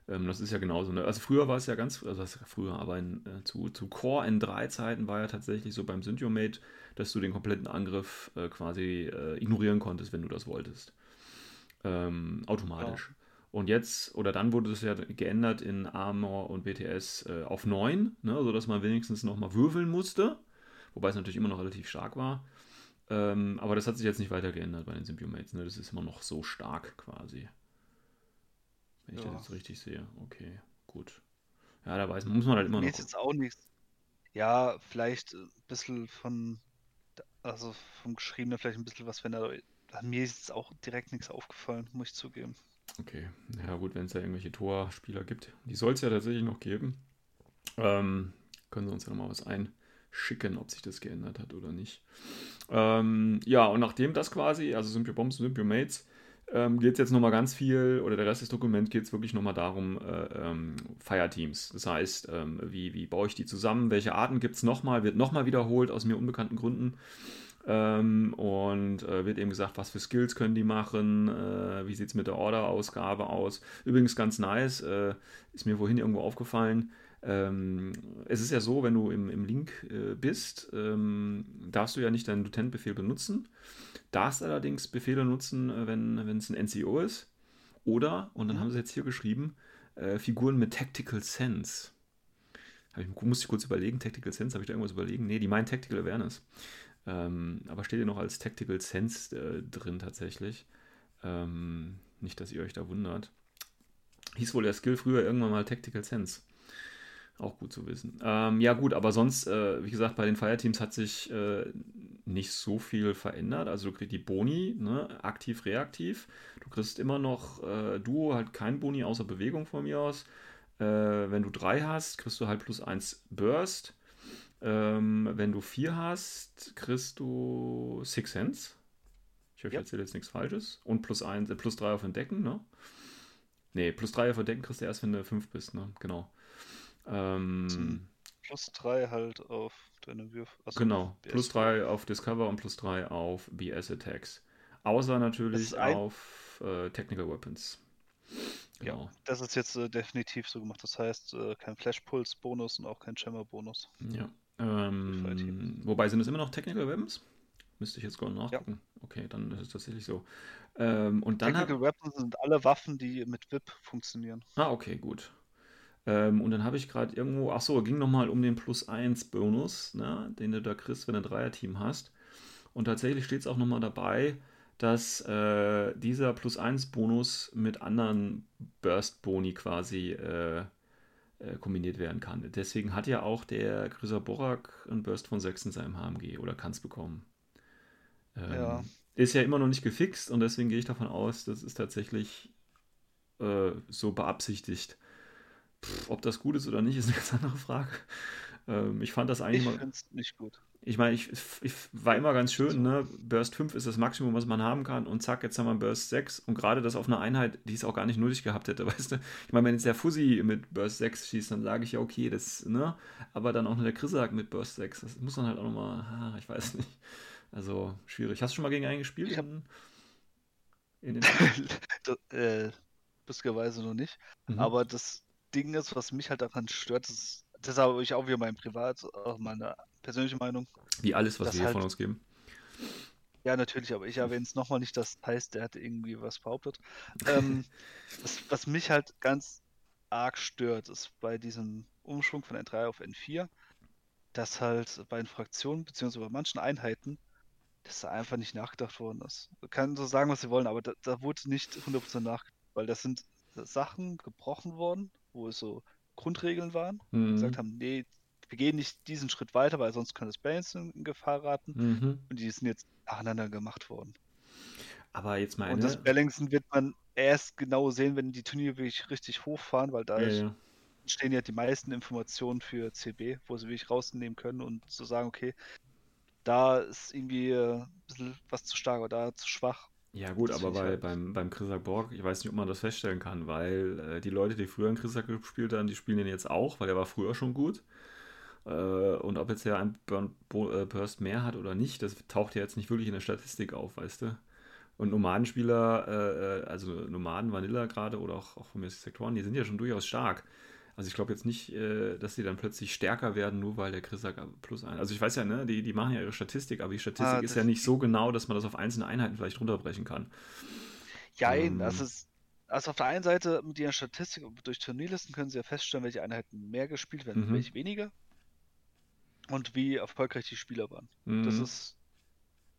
Speaker 2: Ähm, das ist ja genauso. Ne? Also früher war es ja ganz, also das früher, aber in, äh, zu, zu Core N3 Zeiten war ja tatsächlich so beim Symbiomate, dass du den kompletten Angriff äh, quasi äh, ignorieren konntest, wenn du das wolltest. Ähm, automatisch. Und jetzt, oder dann wurde es ja geändert in Armor und BTS äh, auf 9, ne, sodass man wenigstens nochmal würfeln musste. Wobei es natürlich immer noch relativ stark war. Ähm, aber das hat sich jetzt nicht weiter geändert bei den Symbiomates. Ne? Das ist immer noch so stark quasi. Wenn ich
Speaker 3: Ja.
Speaker 2: das jetzt richtig sehe. Okay, gut. Ja, da weiß man, muss man halt immer
Speaker 3: Mir
Speaker 2: noch.
Speaker 3: ist jetzt auch nichts. Ja, vielleicht ein bisschen von, also vom Geschriebenen vielleicht ein bisschen was, wenn er, an mir ist jetzt auch direkt nichts aufgefallen, muss ich zugeben.
Speaker 2: Okay, ja gut, wenn es da irgendwelche Torspieler gibt, die soll es ja tatsächlich noch geben, ähm, können sie uns ja nochmal was einschicken, ob sich das geändert hat oder nicht. Ähm, ja, und nachdem das quasi, also Symbiobombs und Symbiomates, ähm, geht es jetzt nochmal ganz viel, oder der Rest des Dokuments geht es wirklich nochmal darum, äh, ähm, Fireteams. Das heißt, ähm, wie, wie baue ich die zusammen, welche Arten gibt es nochmal, wird nochmal wiederholt aus mir unbekannten Gründen. Ähm, und äh, wird eben gesagt, was für Skills können die machen, äh, wie sieht es mit der Order-Ausgabe aus. Übrigens ganz nice, äh, ist mir vorhin irgendwo aufgefallen. Ähm, es ist ja so, wenn du im, im Link äh, bist, ähm, darfst du ja nicht deinen Lieutenant-Befehl benutzen. Darfst allerdings Befehle nutzen, äh, wenn es ein NCO ist. Oder, und dann
Speaker 3: Mhm.
Speaker 2: haben sie jetzt hier geschrieben, äh, Figuren mit Tactical Sense. Ich, musste ich kurz überlegen, Tactical Sense, habe ich da irgendwas überlegen? Nee, die meinen Tactical Awareness. Ähm, aber steht hier noch als Tactical Sense äh, drin tatsächlich. Ähm, nicht, dass ihr euch da wundert. Hieß wohl der Skill früher irgendwann mal Tactical Sense. Auch gut zu wissen. Ähm, ja, gut, aber sonst, äh, wie gesagt, bei den Fireteams hat sich äh, nicht so viel verändert. Also, du kriegst die Boni, ne, aktiv, reaktiv. Du kriegst immer noch äh, Duo, halt kein Boni außer Bewegung von mir aus. Äh, wenn du drei hast, kriegst du halt plus eins Burst. Ähm, wenn du vier hast, kriegst du Six Sense. Ich hoffe, ich
Speaker 3: Ja.
Speaker 2: erzähle jetzt nichts Falsches. Und plus, eins, äh, plus drei auf Entdecken, ne? Nee, plus drei auf Entdecken kriegst du erst, wenn du fünf bist, ne? Genau. Ähm,
Speaker 3: Hm. Plus drei halt auf deine Würfe. Also
Speaker 2: genau. Plus drei auf Discover und plus drei auf BS Attacks. Außer natürlich
Speaker 3: ein-
Speaker 2: auf äh, Technical Weapons. Genau.
Speaker 3: Ja, das ist jetzt äh, definitiv so gemacht. Das heißt, äh, kein Flash-Puls-Bonus und auch kein Jammer-Bonus.
Speaker 2: Ja. Ähm, wobei sind es immer noch Technical Weapons? Müsste ich jetzt gerade nachgucken. Ja. Okay, dann ist es tatsächlich so. Ähm, und dann
Speaker 3: Technical hat... Weapons sind alle Waffen, die mit VIP funktionieren.
Speaker 2: Ah, okay, gut. Ähm, und dann habe ich gerade irgendwo, ach so, ging nochmal um den Plus 1 Bonus, ne, den du da kriegst, wenn du ein Dreier-Team hast. Und tatsächlich steht es auch nochmal dabei, dass äh, dieser Plus 1 Bonus mit anderen Burst-Boni quasi äh, äh, kombiniert werden kann. Deswegen hat ja auch der Grüßer Borak einen Burst von 6 in seinem HMG oder kann es bekommen. Ähm, ja. Ist ja immer noch nicht gefixt und deswegen gehe ich davon aus, das ist tatsächlich äh, so beabsichtigt. Pff, ob das gut ist oder nicht, ist eine ganz andere Frage. Ähm, ich fand das eigentlich
Speaker 3: ich mal. Ich nicht gut.
Speaker 2: Ich meine, ich, ich, war immer ganz schön, ne? Burst 5 ist das Maximum, was man haben kann und zack, jetzt haben wir Burst 6 und gerade das auf einer Einheit, die es auch gar nicht nötig gehabt hätte, weißt du? Ich meine, wenn jetzt der Fuzzy mit Burst 6 schießt, dann sage ich ja, okay, das, ne? Aber dann auch nur der Krisak mit Burst 6, das muss dann halt auch nochmal, ah, ich weiß nicht. Also, schwierig. Hast du schon mal gegen einen gespielt?
Speaker 3: Ich hab...
Speaker 2: in,
Speaker 3: in den das, äh, lustigerweise noch nicht. Mhm. Aber das Ding ist, was mich halt daran stört, ist, das habe ich auch wieder mein Privat, auch meine persönliche Meinung.
Speaker 2: Wie alles, was wir hier
Speaker 3: halt,
Speaker 2: von uns geben.
Speaker 3: Ja, natürlich, aber ich erwähne es nochmal nicht, das heißt, der hat irgendwie was behauptet. ähm, das, was mich halt ganz arg stört, ist bei diesem Umschwung von N3 auf N4, dass halt bei den Fraktionen beziehungsweise bei manchen Einheiten, dass da einfach nicht nachgedacht worden ist. Man kann so sagen, was sie wollen, aber da, da wurde nicht 100% nachgedacht, weil das sind Sachen gebrochen worden, wo es so Grundregeln waren, mhm. gesagt haben, nee, wir gehen nicht diesen Schritt weiter, weil sonst kann das Balancing in Gefahr raten. Mhm. Und die sind jetzt nacheinander gemacht worden.
Speaker 2: Aber jetzt mal
Speaker 3: Und das Balancing wird man erst genau sehen, wenn die Turniere wirklich richtig hochfahren, weil da ja, ja. stehen ja die meisten Informationen für CB, wo sie wirklich rausnehmen können und so sagen, okay, da ist irgendwie äh, ein bisschen was zu stark oder da zu schwach.
Speaker 2: Ja gut, das aber bei, halt beim, beim Chrisak Borg, ich weiß nicht, ob man das feststellen kann, weil äh, die Leute, die früher in Chrisak gespielt haben, die spielen den jetzt auch, weil er war früher schon gut. Äh, und ob jetzt er ein Burn, äh, Burst mehr hat oder nicht, das taucht ja jetzt nicht wirklich in der Statistik auf, weißt du. Und Nomadenspieler, äh, äh also Nomaden, Vanilla gerade oder auch, auch von mir Sektoren, die sind ja schon durchaus stark. Also ich glaube jetzt nicht, äh, dass sie dann plötzlich stärker werden, nur weil der Chrisak plus ein. Also ich weiß ja, ne, die, die machen ja ihre Statistik, aber die Statistik ah, ist ja nicht so genau, dass man das auf einzelne Einheiten vielleicht runterbrechen kann.
Speaker 3: Ja, ähm, ist. Also auf der einen Seite mit ihren Statistik durch Turnierlisten können sie ja feststellen, welche Einheiten mehr gespielt werden, mhm. welche weniger. Und wie erfolgreich die Spieler waren. Mhm. Das ist.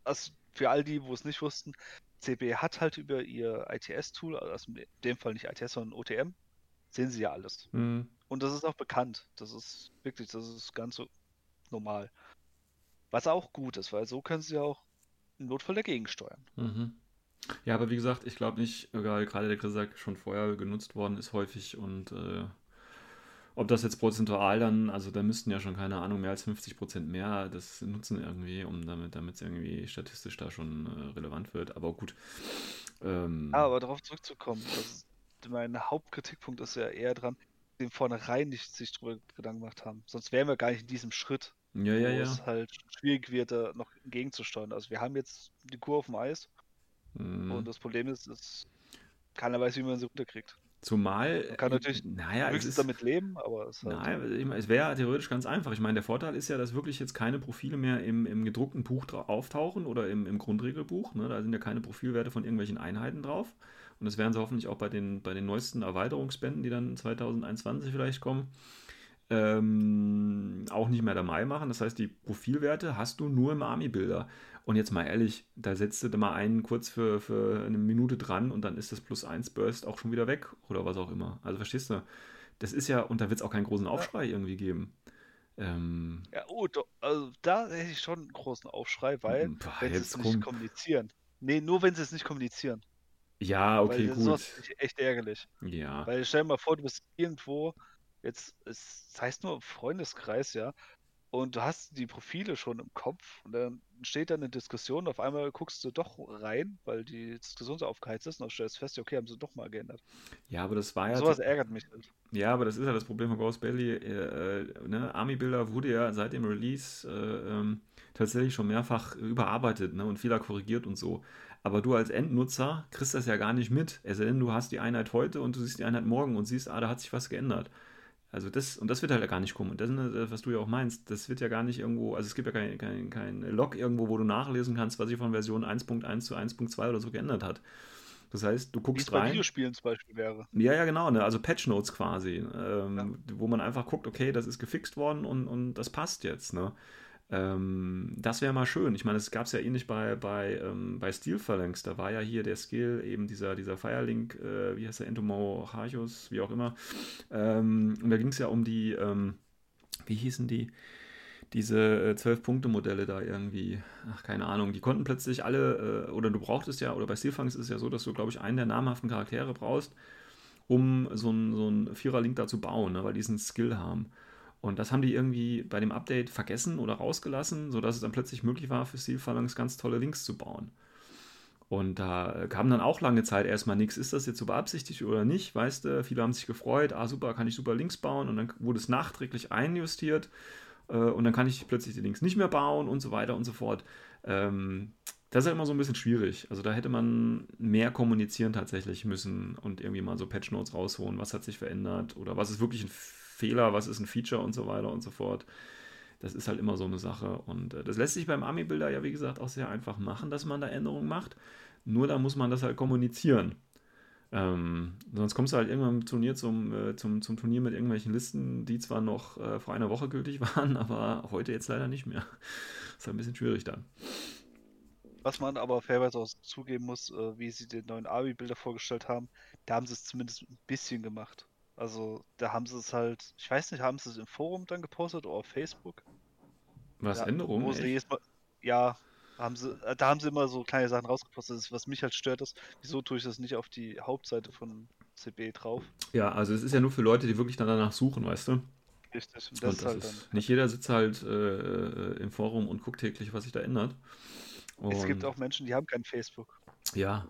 Speaker 3: Also für all die, wo es nicht wussten, CB hat halt über ihr ITS-Tool, also in dem Fall nicht ITS, sondern OTM, sehen sie ja alles. Mhm. Und das ist auch bekannt. Das ist wirklich, das ist ganz so normal. Was auch gut ist, weil so können sie ja auch im Notfall dagegen steuern.
Speaker 2: Mhm. Ja, aber wie gesagt, ich glaube nicht, gerade der Grisak schon vorher genutzt worden ist häufig und äh, ob das jetzt prozentual dann, also da müssten ja schon, keine Ahnung, mehr als 50 Prozent mehr das nutzen irgendwie, um damit es irgendwie statistisch da schon äh, relevant wird. Aber gut.
Speaker 3: Ähm, ja, aber darauf zurückzukommen, das mein Hauptkritikpunkt ist ja eher dran, den vornherein nicht sich drüber Gedanken gemacht haben. Sonst wären wir gar nicht in diesem Schritt,
Speaker 2: ja, ja, wo ja.
Speaker 3: es halt schwierig wird, da noch entgegenzusteuern. Also wir haben jetzt die Kur auf dem Eis mhm. und das Problem ist, dass keiner weiß, wie man sie runterkriegt.
Speaker 2: Zumal.
Speaker 3: Man kann natürlich
Speaker 2: naja,
Speaker 3: höchstens ist, damit leben, aber
Speaker 2: es, halt nein, es wäre theoretisch ganz einfach. Ich meine, der Vorteil ist ja, dass wirklich jetzt keine Profile mehr im, im gedruckten Buch auftauchen oder im, im Grundregelbuch. Ne? Da sind ja keine Profilwerte von irgendwelchen Einheiten drauf. Und das werden sie hoffentlich auch bei den, bei den neuesten Erweiterungsbänden, die dann 2021 vielleicht kommen, ähm, auch nicht mehr dabei machen. Das heißt, die Profilwerte hast du nur im Army-Bilder. Und jetzt mal ehrlich, da setzt du mal einen kurz für, für eine Minute dran und dann ist das Plus 1 Burst auch schon wieder weg oder was auch immer. Also verstehst du? Das ist ja, und da wird es auch keinen großen Aufschrei ja. irgendwie geben. Ähm,
Speaker 3: ja, oh, do, also da hätte ich schon einen großen Aufschrei, weil
Speaker 2: boah, wenn sie es
Speaker 3: nicht kommunizieren. Nee, nur wenn sie es nicht kommunizieren.
Speaker 2: Ja, okay, Weil gut.
Speaker 3: Das ist echt ärgerlich.
Speaker 2: Ja.
Speaker 3: Weil stell dir mal vor, du bist irgendwo, jetzt, es heißt nur Freundeskreis, ja, und du hast die Profile schon im Kopf und dann steht da eine Diskussion, auf einmal guckst du doch rein, weil die Diskussion so aufgeheizt ist und stellst fest, okay, haben sie doch mal geändert.
Speaker 2: Ja, aber das war ja.
Speaker 3: Sowas ärgert mich
Speaker 2: halt. Ja, aber das ist ja das Problem von Ghost Belly. Äh, äh, ne? Army-Bilder wurde ja seit dem Release äh, ähm, tatsächlich schon mehrfach überarbeitet ne? und Fehler korrigiert und so. Aber du als Endnutzer kriegst das ja gar nicht mit. Es sei denn, du hast die Einheit heute und du siehst die Einheit morgen und siehst, ah, da hat sich was geändert. also das, und das wird halt gar nicht kommen. Und das, äh, was du ja auch meinst, das wird ja gar nicht irgendwo, also es gibt ja kein, kein, kein Log irgendwo, wo du nachlesen kannst, was sich von Version 1.1 zu 1.2 oder so geändert hat. Das heißt, du guckst Wie es rein. bei
Speaker 3: Videospielen zum Beispiel wäre.
Speaker 2: Ja, ja, genau, ne? also Patch Notes quasi, ähm, ja. wo man einfach guckt, okay, das ist gefixt worden und, und das passt jetzt. Ne? Ähm, das wäre mal schön. Ich meine, es gab es ja ähnlich bei, bei, ähm, bei Steel Phalanx. Da war ja hier der Skill, eben dieser, dieser Firelink, äh, wie heißt der, Entomorchos, wie auch immer. Ähm, und da ging es ja um die, ähm, wie hießen die? diese zwölf punkte modelle da irgendwie, ach, keine Ahnung, die konnten plötzlich alle, äh, oder du brauchtest ja, oder bei Steelfangs ist es ja so, dass du, glaube ich, einen der namhaften Charaktere brauchst, um so einen so Vierer-Link da zu bauen, ne, weil die diesen Skill haben. Und das haben die irgendwie bei dem Update vergessen oder rausgelassen, sodass es dann plötzlich möglich war, für Steelphalanx ganz tolle Links zu bauen. Und da kam dann auch lange Zeit erstmal nichts. Ist das jetzt so beabsichtigt oder nicht? Weißt du, viele haben sich gefreut, ah super, kann ich super Links bauen. Und dann wurde es nachträglich einjustiert äh, und dann kann ich plötzlich die Links nicht mehr bauen und so weiter und so fort. Ähm, das ist ja immer so ein bisschen schwierig. Also da hätte man mehr kommunizieren tatsächlich müssen und irgendwie mal so Patch Notes rausholen, was hat sich verändert oder was ist wirklich ein Fehler, was ist ein Feature und so weiter und so fort. Das ist halt immer so eine Sache. Und äh, das lässt sich beim Ami-Builder ja, wie gesagt, auch sehr einfach machen, dass man da Änderungen macht. Nur da muss man das halt kommunizieren. Ähm, sonst kommst du halt irgendwann im Turnier zum, äh, zum, zum Turnier mit irgendwelchen Listen, die zwar noch äh, vor einer Woche gültig waren, aber heute jetzt leider nicht mehr. ist halt ein bisschen schwierig dann.
Speaker 3: Was man aber fairerweise auch zugeben muss, äh, wie sie den neuen Abi-Bilder vorgestellt haben, da haben sie es zumindest ein bisschen gemacht. Also da haben sie es halt, ich weiß nicht, haben sie es im Forum dann gepostet oder auf Facebook?
Speaker 2: Was, ja, Änderungen?
Speaker 3: ja, haben sie, äh, da haben sie immer so kleine Sachen rausgepostet. was mich halt stört, ist, wieso tue ich das nicht auf die Hauptseite von CB drauf?
Speaker 2: Ja, also es ist ja nur für Leute, die wirklich danach suchen, weißt du?
Speaker 3: Richtig.
Speaker 2: Und das, und das halt ist, nicht jeder sitzt halt äh, äh, im Forum und guckt täglich, was sich da ändert.
Speaker 3: Und es gibt auch Menschen, die haben kein Facebook.
Speaker 2: Ja,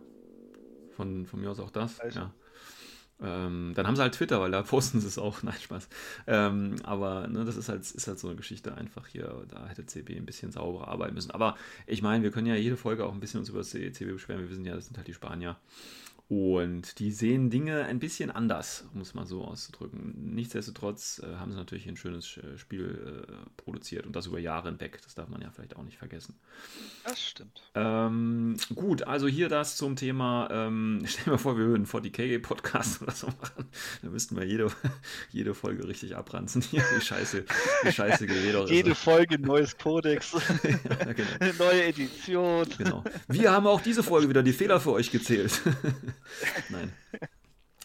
Speaker 2: von, von mir aus auch das. Also. Ja. Ähm, dann haben sie halt Twitter, weil da posten sie es auch. Nein, Spaß. Ähm, aber ne, das ist halt, ist halt so eine Geschichte einfach hier. Da hätte CB ein bisschen sauberer arbeiten müssen. Aber ich meine, wir können ja jede Folge auch ein bisschen uns über das CB beschweren. Wir wissen ja, das sind halt die Spanier. Und die sehen Dinge ein bisschen anders, um es mal so auszudrücken. Nichtsdestotrotz äh, haben sie natürlich ein schönes äh, Spiel äh, produziert und das über Jahre hinweg. Das darf man ja vielleicht auch nicht vergessen.
Speaker 3: Das stimmt.
Speaker 2: Ähm, gut, also hier das zum Thema. Ähm, stell mir vor, wir würden 40k-Podcast oder so machen. Da müssten wir jede, jede Folge richtig abranzen. Hier, wie scheiße, wie scheiße Gerede.
Speaker 3: Jede Folge neues Codex. ja, genau. Neue Edition.
Speaker 2: Genau. Wir haben auch diese Folge wieder die Fehler für euch gezählt. nein.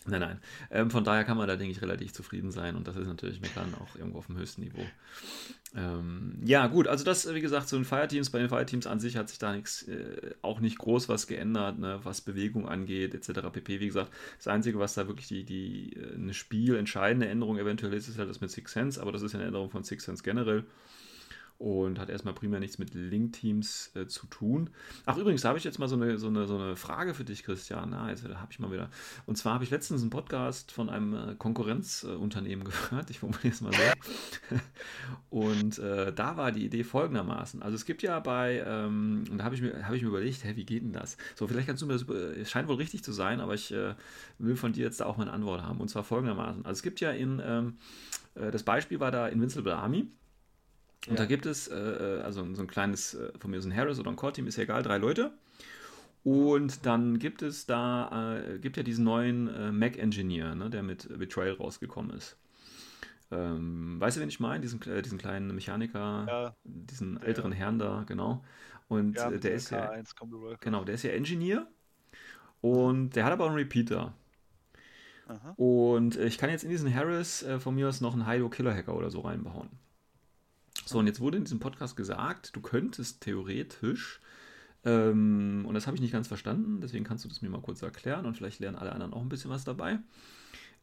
Speaker 2: Nein, nein. Ähm, von daher kann man da, denke ich, relativ zufrieden sein und das ist natürlich Meckern auch irgendwo auf dem höchsten Niveau. Ähm, ja, gut, also das, wie gesagt, so ein Fireteams, bei den Fireteams an sich hat sich da nichts, äh, auch nicht groß was geändert, ne, was Bewegung angeht, etc. pp. Wie gesagt, das Einzige, was da wirklich die, die äh, eine spielentscheidende Änderung eventuell ist, ist halt das mit Six Sense, aber das ist ja eine Änderung von Six Sense generell und hat erstmal primär nichts mit Link-Teams äh, zu tun. Ach, übrigens, da habe ich jetzt mal so eine, so, eine, so eine Frage für dich, Christian. Na, jetzt habe ich mal wieder. Und zwar habe ich letztens einen Podcast von einem äh, Konkurrenzunternehmen gehört. Ich formuliere es mal so. und äh, da war die Idee folgendermaßen. Also es gibt ja bei, ähm, und da habe ich, mir, hab ich mir überlegt, hä, wie geht denn das? So, vielleicht kannst du mir das, es scheint wohl richtig zu sein, aber ich äh, will von dir jetzt da auch mal eine Antwort haben. Und zwar folgendermaßen. Also es gibt ja in, ähm, äh, das Beispiel war da Invincible Army. Und ja. da gibt es, äh, äh, also so ein kleines, äh, von mir so ein Harris oder ein Core-Team, ist ja egal, drei Leute. Und dann gibt es da, äh, gibt ja diesen neuen äh, Mac-Engineer, ne, der mit Betrayal rausgekommen ist. Ähm, weißt du, wen ich meine? Diesen, äh, diesen kleinen Mechaniker, ja. diesen ja. älteren Herrn da, genau. Und ja, der ist ja, genau, der ist ja Engineer. Und der hat aber einen Repeater. Aha. Und ich kann jetzt in diesen Harris von mir aus noch einen Hydro Killer Hacker oder so reinbauen. So, und jetzt wurde in diesem Podcast gesagt, du könntest theoretisch, ähm, und das habe ich nicht ganz verstanden, deswegen kannst du das mir mal kurz erklären und vielleicht lernen alle anderen auch ein bisschen was dabei.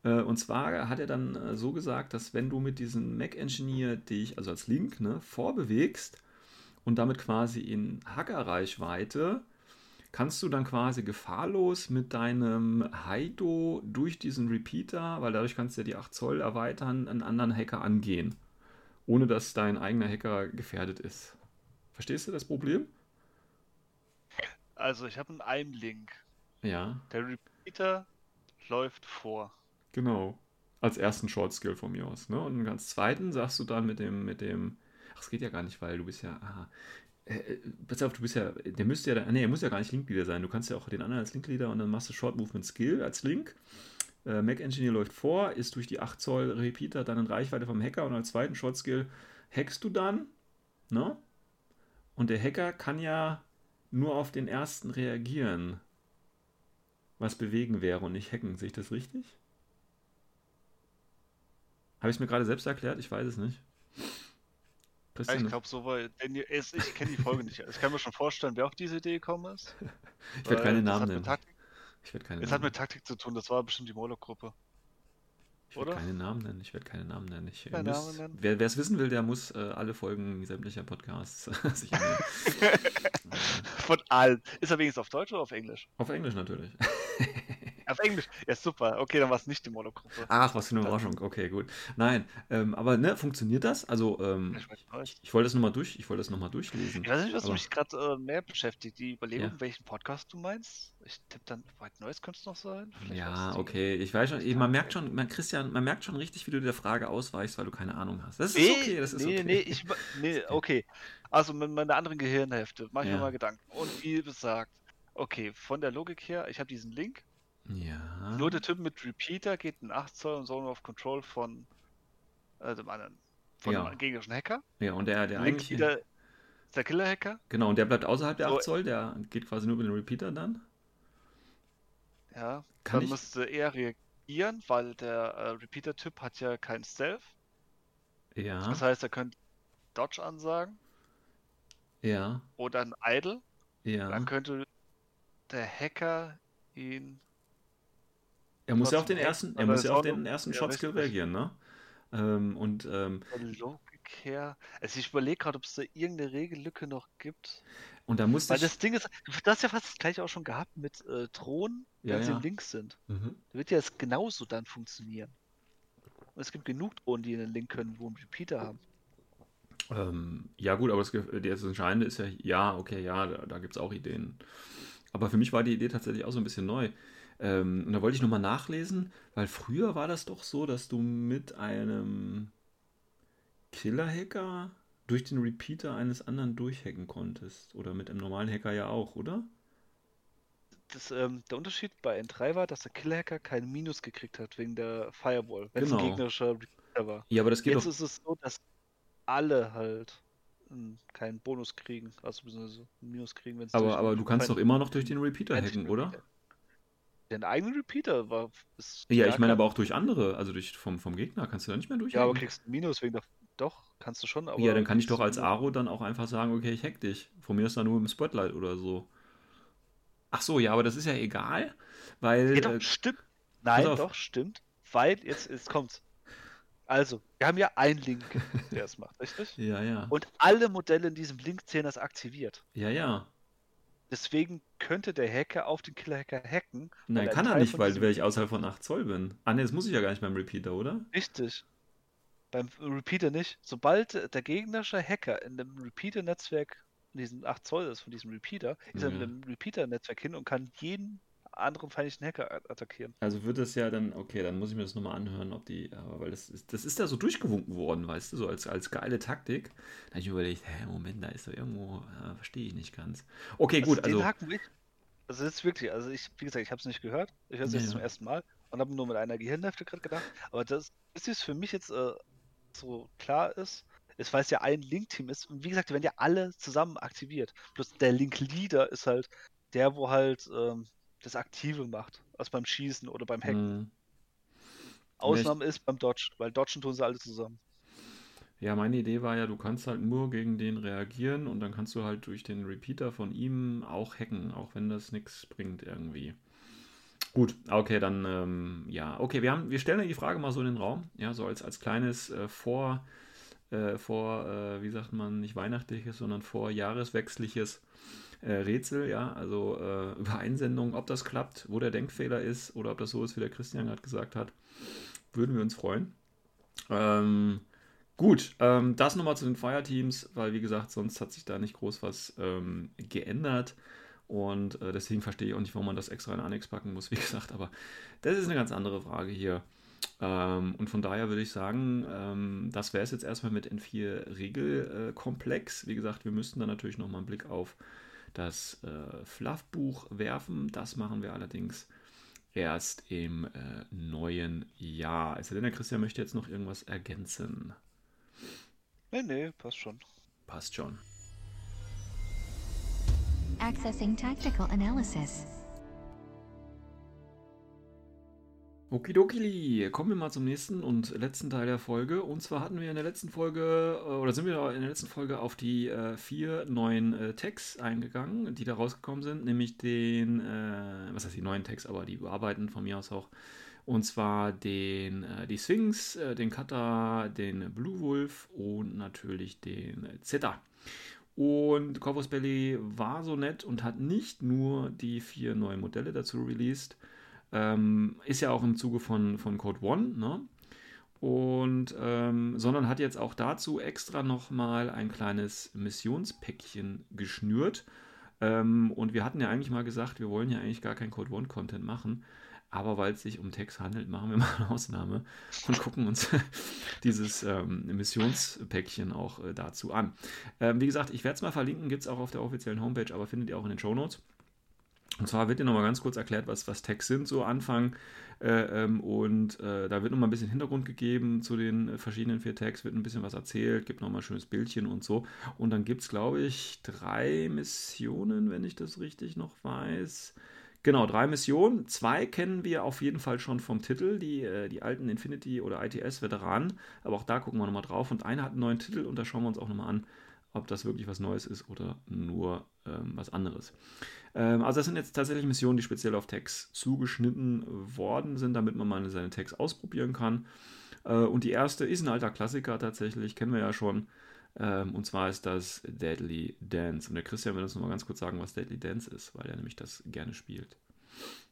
Speaker 2: Äh, und zwar hat er dann äh, so gesagt, dass wenn du mit diesem Mac-Engineer dich, also als Link, ne, vorbewegst und damit quasi in Hackerreichweite, kannst du dann quasi gefahrlos mit deinem Haido durch diesen Repeater, weil dadurch kannst du ja die 8 Zoll erweitern, einen anderen Hacker angehen ohne dass dein eigener Hacker gefährdet ist. Verstehst du das Problem?
Speaker 3: Also ich habe einen Link.
Speaker 2: Ja.
Speaker 3: Der Repeater läuft vor.
Speaker 2: Genau. Als ersten Short Skill von mir aus. Ne? Und als zweiten sagst du dann mit dem, mit dem, ach, es geht ja gar nicht, weil du bist ja, aha, äh, äh, pass auf, du bist ja, der müsste ja, nee, er muss ja gar nicht Link-Leader sein. Du kannst ja auch den anderen als Link-Leader und dann machst du Short Movement Skill als Link. Äh, Mac Engineer läuft vor, ist durch die 8 Zoll Repeater dann in Reichweite vom Hacker und als zweiten Short Skill hackst du dann, ne? Und der Hacker kann ja nur auf den ersten reagieren, was bewegen wäre und nicht hacken. Sehe ich das richtig? Habe ich es mir gerade selbst erklärt? Ich weiß es nicht.
Speaker 3: Ja, ich glaube so, weil ich kenne die Folge nicht. Ich kann mir schon vorstellen, wer auf diese Idee gekommen ist.
Speaker 2: ich werde keine Namen nennen.
Speaker 3: Ich werde keine. Es hat mit Taktik zu tun. Das war bestimmt die Moloch-Gruppe.
Speaker 2: Ich werde keine Namen nennen. Ich werde keine Namen nennen. Ich, keine müsst, Namen nennen. Wer es wissen will, der muss äh, alle Folgen sämtlicher Podcasts sich
Speaker 3: Von allen. Ist er wenigstens auf Deutsch oder auf Englisch?
Speaker 2: Auf Englisch natürlich.
Speaker 3: Auf Englisch. Ja, super. Okay, dann war es nicht die Monogruppe.
Speaker 2: Ach, was für eine Überraschung. Okay, gut. Nein, ähm, aber ne, funktioniert das? Also, ähm, ich, ich, wollte das nochmal durch, ich wollte das nochmal durchlesen.
Speaker 3: Ich weiß nicht, was aber... mich gerade äh, mehr beschäftigt. Die Überlegung, ja. welchen Podcast du meinst. Ich tippe dann, White Noise könnte es noch sein.
Speaker 2: Vielleicht ja, okay. Ich weiß schon, man merkt schon, man, Christian, man merkt schon richtig, wie du der Frage ausweichst, weil du keine Ahnung hast. Das ist nee, okay, das ist
Speaker 3: nee,
Speaker 2: okay.
Speaker 3: Nee, ich, nee, okay. Also mit meiner anderen Gehirnhälfte mache ich ja. mir mal Gedanken. Und wie gesagt, okay, von der Logik her, ich habe diesen Link,
Speaker 2: ja.
Speaker 3: Nur der Typ mit Repeater geht in 8 Zoll und Zone of Control von äh, dem anderen, von ja. dem gegnerischen Hacker.
Speaker 2: Ja, und der, der eigentlich.
Speaker 3: Wieder ist der Killer-Hacker.
Speaker 2: Genau, und der bleibt außerhalb der so, 8 Zoll, der geht quasi nur mit dem Repeater dann.
Speaker 3: Ja, Kann dann ich... müsste er reagieren, weil der äh, Repeater-Typ hat ja kein Stealth.
Speaker 2: Ja.
Speaker 3: Das heißt, er könnte Dodge ansagen.
Speaker 2: Ja.
Speaker 3: Oder ein Idle.
Speaker 2: Ja.
Speaker 3: Dann könnte der Hacker ihn
Speaker 2: er muss ja auf den ersten, er muss ja auf den ersten Shotskill reagieren, ne? Ähm, und ähm,
Speaker 3: Logik her. Also ich überlege gerade, ob es da irgendeine Regellücke noch gibt.
Speaker 2: Und da muss
Speaker 3: Weil das Ding ist, du hast ja fast das gleiche auch schon gehabt mit äh, Drohnen, wenn ja, sie ja. Links sind. Mhm. Da wird ja es genauso dann funktionieren. Und es gibt genug Drohnen, die einen Link können, wo einen Repeater haben.
Speaker 2: Ähm, ja, gut, aber das, das, Entscheidende ist ja, ja, okay, ja, da, da gibt es auch Ideen. Aber für mich war die Idee tatsächlich auch so ein bisschen neu. Ähm, und da wollte ich nochmal nachlesen, weil früher war das doch so, dass du mit einem Killer-Hacker durch den Repeater eines anderen durchhacken konntest. Oder mit einem normalen Hacker ja auch, oder?
Speaker 3: Das, ähm, der Unterschied bei N3 war, dass der Killer-Hacker keinen Minus gekriegt hat wegen der Firewall, wenn genau. es ein gegnerischer Repeater war.
Speaker 2: Ja, aber das geht
Speaker 3: Jetzt
Speaker 2: doch...
Speaker 3: ist es so, dass alle halt hm, keinen Bonus kriegen, also einen Minus kriegen, wenn es
Speaker 2: Aber, aber du kannst doch immer noch durch den Repeater hacken, oder?
Speaker 3: Den eigenen Repeater war.
Speaker 2: ja, ich meine aber auch durch andere, also durch vom, vom Gegner kannst du da nicht mehr durch.
Speaker 3: Ja, aber kriegst einen Minus wegen der. Doch, kannst du schon, aber.
Speaker 2: Ja, dann kann ich doch als Aro dann auch einfach sagen, okay, ich hack dich. Von mir ist da nur im Spotlight oder so. Ach so, ja, aber das ist ja egal, weil.
Speaker 3: Ja, doch, äh, stimmt. Nein, doch, stimmt. Weil, jetzt, jetzt kommt's. Also, wir haben ja einen Link, der es macht, richtig?
Speaker 2: Ja, ja.
Speaker 3: Und alle Modelle in diesem Link zählen das aktiviert.
Speaker 2: Ja, ja.
Speaker 3: Deswegen könnte der Hacker auf den Killer-Hacker hacken.
Speaker 2: Nein, kann er nicht, weil, weil ich außerhalb von 8 Zoll bin. Ah, ne, das muss ich ja gar nicht beim Repeater, oder?
Speaker 3: Richtig. Beim Repeater nicht. Sobald der gegnerische Hacker in dem Repeater-Netzwerk, in diesem 8 Zoll ist von diesem Repeater, ist ja. er mit dem Repeater-Netzwerk hin und kann jeden anderen feindlichen Hacker attackieren.
Speaker 2: Also wird es ja dann, okay, dann muss ich mir das nochmal anhören, ob die, aber weil das ist, das ist da so durchgewunken worden, weißt du, so als, als geile Taktik. Da habe ich überlegt, hä, Moment, da ist doch irgendwo, ja, verstehe ich nicht ganz. Okay, also gut, also.
Speaker 3: Haken ich, also das ist wirklich, also ich, wie gesagt, ich habe es nicht gehört, ich höre es ja, jetzt ja. zum ersten Mal und habe nur mit einer Gehirnhälfte gerade gedacht, aber das, das ist für mich jetzt äh, so klar ist, ist, weil es ja ein Link-Team ist. Und wie gesagt, die werden ja alle zusammen aktiviert. Plus der Link-Leader ist halt der, wo halt ähm, das Aktive macht, als beim Schießen oder beim Hacken. Mhm. Ausnahme ist beim Dodge, weil Dodgen tun sie alle zusammen.
Speaker 2: Ja, meine Idee war ja, du kannst halt nur gegen den reagieren und dann kannst du halt durch den Repeater von ihm auch hacken, auch wenn das nichts bringt irgendwie. Gut, okay, dann ähm, ja, okay, wir haben, wir stellen die Frage mal so in den Raum, ja, so als, als kleines äh, Vor, äh, vor, äh, wie sagt man, nicht weihnachtliches, sondern vorjahreswechsliches äh, Rätsel, ja, also äh, über Einsendungen, ob das klappt, wo der Denkfehler ist oder ob das so ist, wie der Christian gerade gesagt hat, würden wir uns freuen. Ähm, gut, ähm, das nochmal zu den Fireteams, weil wie gesagt, sonst hat sich da nicht groß was ähm, geändert. Und äh, deswegen verstehe ich auch nicht, warum man das extra in Annex packen muss, wie gesagt. Aber das ist eine ganz andere Frage hier. Ähm, und von daher würde ich sagen, ähm, das wäre es jetzt erstmal mit N4 Regelkomplex. Wie gesagt, wir müssten dann natürlich nochmal einen Blick auf das äh, Fluffbuch werfen. Das machen wir allerdings erst im äh, neuen Jahr. Sei denn, der Christian möchte jetzt noch irgendwas ergänzen.
Speaker 3: Nee, nee, passt schon.
Speaker 2: Passt schon.
Speaker 1: Accessing Tactical Analysis.
Speaker 2: Okidokili, kommen wir mal zum nächsten und letzten Teil der Folge. Und zwar hatten wir in der letzten Folge, äh, oder sind wir in der letzten Folge auf die äh, vier neuen äh, Tags eingegangen, die da rausgekommen sind, nämlich den, äh, was heißt die neuen Tags, aber die überarbeiten von mir aus auch. Und zwar den, äh, die Sphinx, äh, den Kata, den Blue Wolf und natürlich den Zeta. Und Corvus Belly war so nett und hat nicht nur die vier neuen Modelle dazu released, ähm, ist ja auch im Zuge von, von Code One, ne? Und, ähm, sondern hat jetzt auch dazu extra nochmal ein kleines Missionspäckchen geschnürt. Ähm, und wir hatten ja eigentlich mal gesagt, wir wollen ja eigentlich gar kein Code One-Content machen. Aber weil es sich um Text handelt, machen wir mal eine Ausnahme und gucken uns dieses ähm, Missionspäckchen auch äh, dazu an. Ähm, wie gesagt, ich werde es mal verlinken, gibt es auch auf der offiziellen Homepage, aber findet ihr auch in den Show Notes. Und zwar wird dir nochmal ganz kurz erklärt, was, was Tags sind, so Anfang. Äh, ähm, und äh, da wird nochmal ein bisschen Hintergrund gegeben zu den verschiedenen vier Tags, wird ein bisschen was erzählt, gibt nochmal ein schönes Bildchen und so. Und dann gibt es, glaube ich, drei Missionen, wenn ich das richtig noch weiß. Genau, drei Missionen. Zwei kennen wir auf jeden Fall schon vom Titel, die, äh, die alten Infinity- oder ITS-Veteranen. Aber auch da gucken wir nochmal drauf. Und eine hat einen neuen Titel und da schauen wir uns auch nochmal an, ob das wirklich was Neues ist oder nur ähm, was anderes. Ähm, also das sind jetzt tatsächlich Missionen, die speziell auf Tags zugeschnitten worden sind, damit man mal seine Tags ausprobieren kann. Äh, und die erste ist ein alter Klassiker tatsächlich, kennen wir ja schon. Ähm, und zwar ist das Deadly Dance. Und der Christian will uns noch mal ganz kurz sagen, was Deadly Dance ist, weil er nämlich das gerne spielt.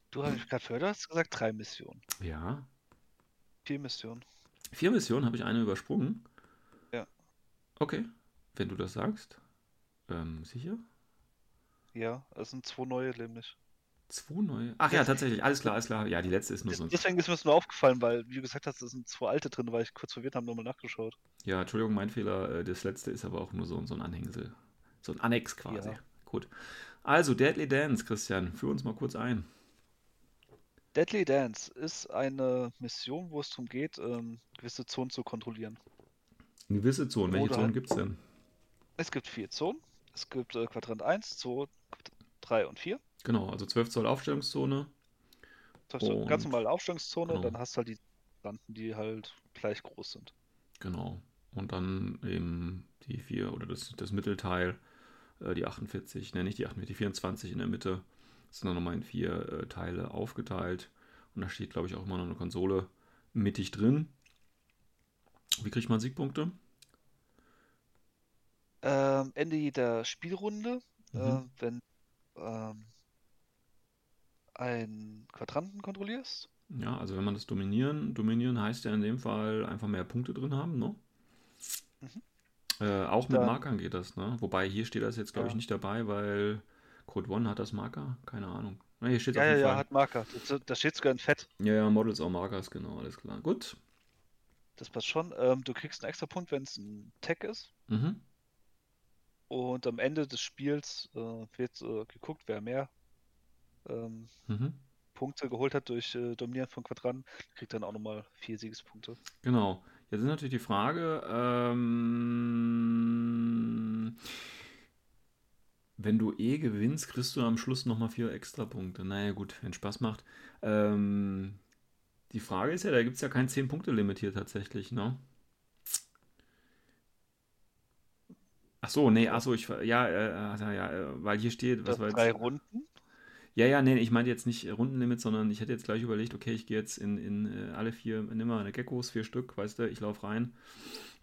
Speaker 3: Du hast gerade gehört, hast gesagt drei Missionen.
Speaker 2: Ja.
Speaker 3: Vier Missionen.
Speaker 2: Vier Missionen, habe ich eine übersprungen?
Speaker 3: Ja.
Speaker 2: Okay, wenn du das sagst. Ähm, sicher?
Speaker 3: Ja, es sind zwei neue nämlich.
Speaker 2: Zwei neue? Ach ja, tatsächlich, alles klar, alles klar. Ja, die letzte ist nur so.
Speaker 3: Deswegen ist mir das nur aufgefallen, weil, wie du gesagt hast, es sind zwei alte drin, weil ich kurz verwirrt habe, nochmal nachgeschaut.
Speaker 2: Ja, Entschuldigung, mein Fehler. Äh, das letzte ist aber auch nur so, so ein Anhängsel. So ein Annex quasi. Ja. Gut. Also, Deadly Dance, Christian, führ uns mal kurz ein.
Speaker 3: Deadly Dance ist eine Mission, wo es darum geht, ähm, gewisse Zonen zu kontrollieren.
Speaker 2: Gewisse Zonen, welche Zonen gibt es denn?
Speaker 3: Es gibt vier Zonen. Es gibt äh, Quadrant 1, 2, 3 und 4.
Speaker 2: Genau, also 12 Zoll Aufstellungszone.
Speaker 3: 12 Zoll, ganz normale Aufstellungszone, genau. dann hast du halt die Quadranten, die halt gleich groß sind.
Speaker 2: Genau. Und dann eben die 4 oder das, das Mittelteil, äh, die 48, nenne ich die 48, die 24 in der Mitte, sind dann nochmal in vier äh, Teile aufgeteilt. Und da steht, glaube ich, auch immer noch eine Konsole mittig drin. Wie kriegt man Siegpunkte?
Speaker 3: Ähm, Ende jeder Spielrunde, mhm. äh, wenn ähm, einen Quadranten kontrollierst.
Speaker 2: Ja, also wenn man das dominieren, dominieren heißt ja in dem Fall einfach mehr Punkte drin haben, ne? Mhm. Äh, auch mit Dann, Markern geht das, ne? Wobei hier steht das jetzt, glaube ja. ich, nicht dabei, weil Code One hat das Marker? Keine Ahnung. Na, hier steht
Speaker 3: ja, ja, ja, hat Marker. Da steht sogar in Fett.
Speaker 2: Ja, ja, Models auch Markers, genau, alles klar. Gut.
Speaker 3: Das passt schon. Ähm, du kriegst einen extra Punkt, wenn es ein Tag ist. Mhm. Und am Ende des Spiels äh, wird äh, geguckt, wer mehr ähm, mhm. Punkte geholt hat durch äh, Dominieren von Quadranten, kriegt dann auch nochmal vier Siegespunkte.
Speaker 2: Genau. Jetzt ist natürlich die Frage, ähm, wenn du eh gewinnst, kriegst du am Schluss nochmal vier extra Punkte. Naja, gut, wenn Spaß macht. Ähm, die Frage ist ja, da gibt es ja kein 10-Punkte-Limit hier tatsächlich, ne? Ach so, nee, ach so, ich, ja, äh, ja, äh, weil hier steht, was
Speaker 3: war jetzt? Drei Runden?
Speaker 2: Ja, ja, nee, ich meinte jetzt nicht Rundenlimit, sondern ich hätte jetzt gleich überlegt, okay, ich gehe jetzt in, in äh, alle vier, nimm mal eine Geckos, vier Stück, weißt du, ich laufe rein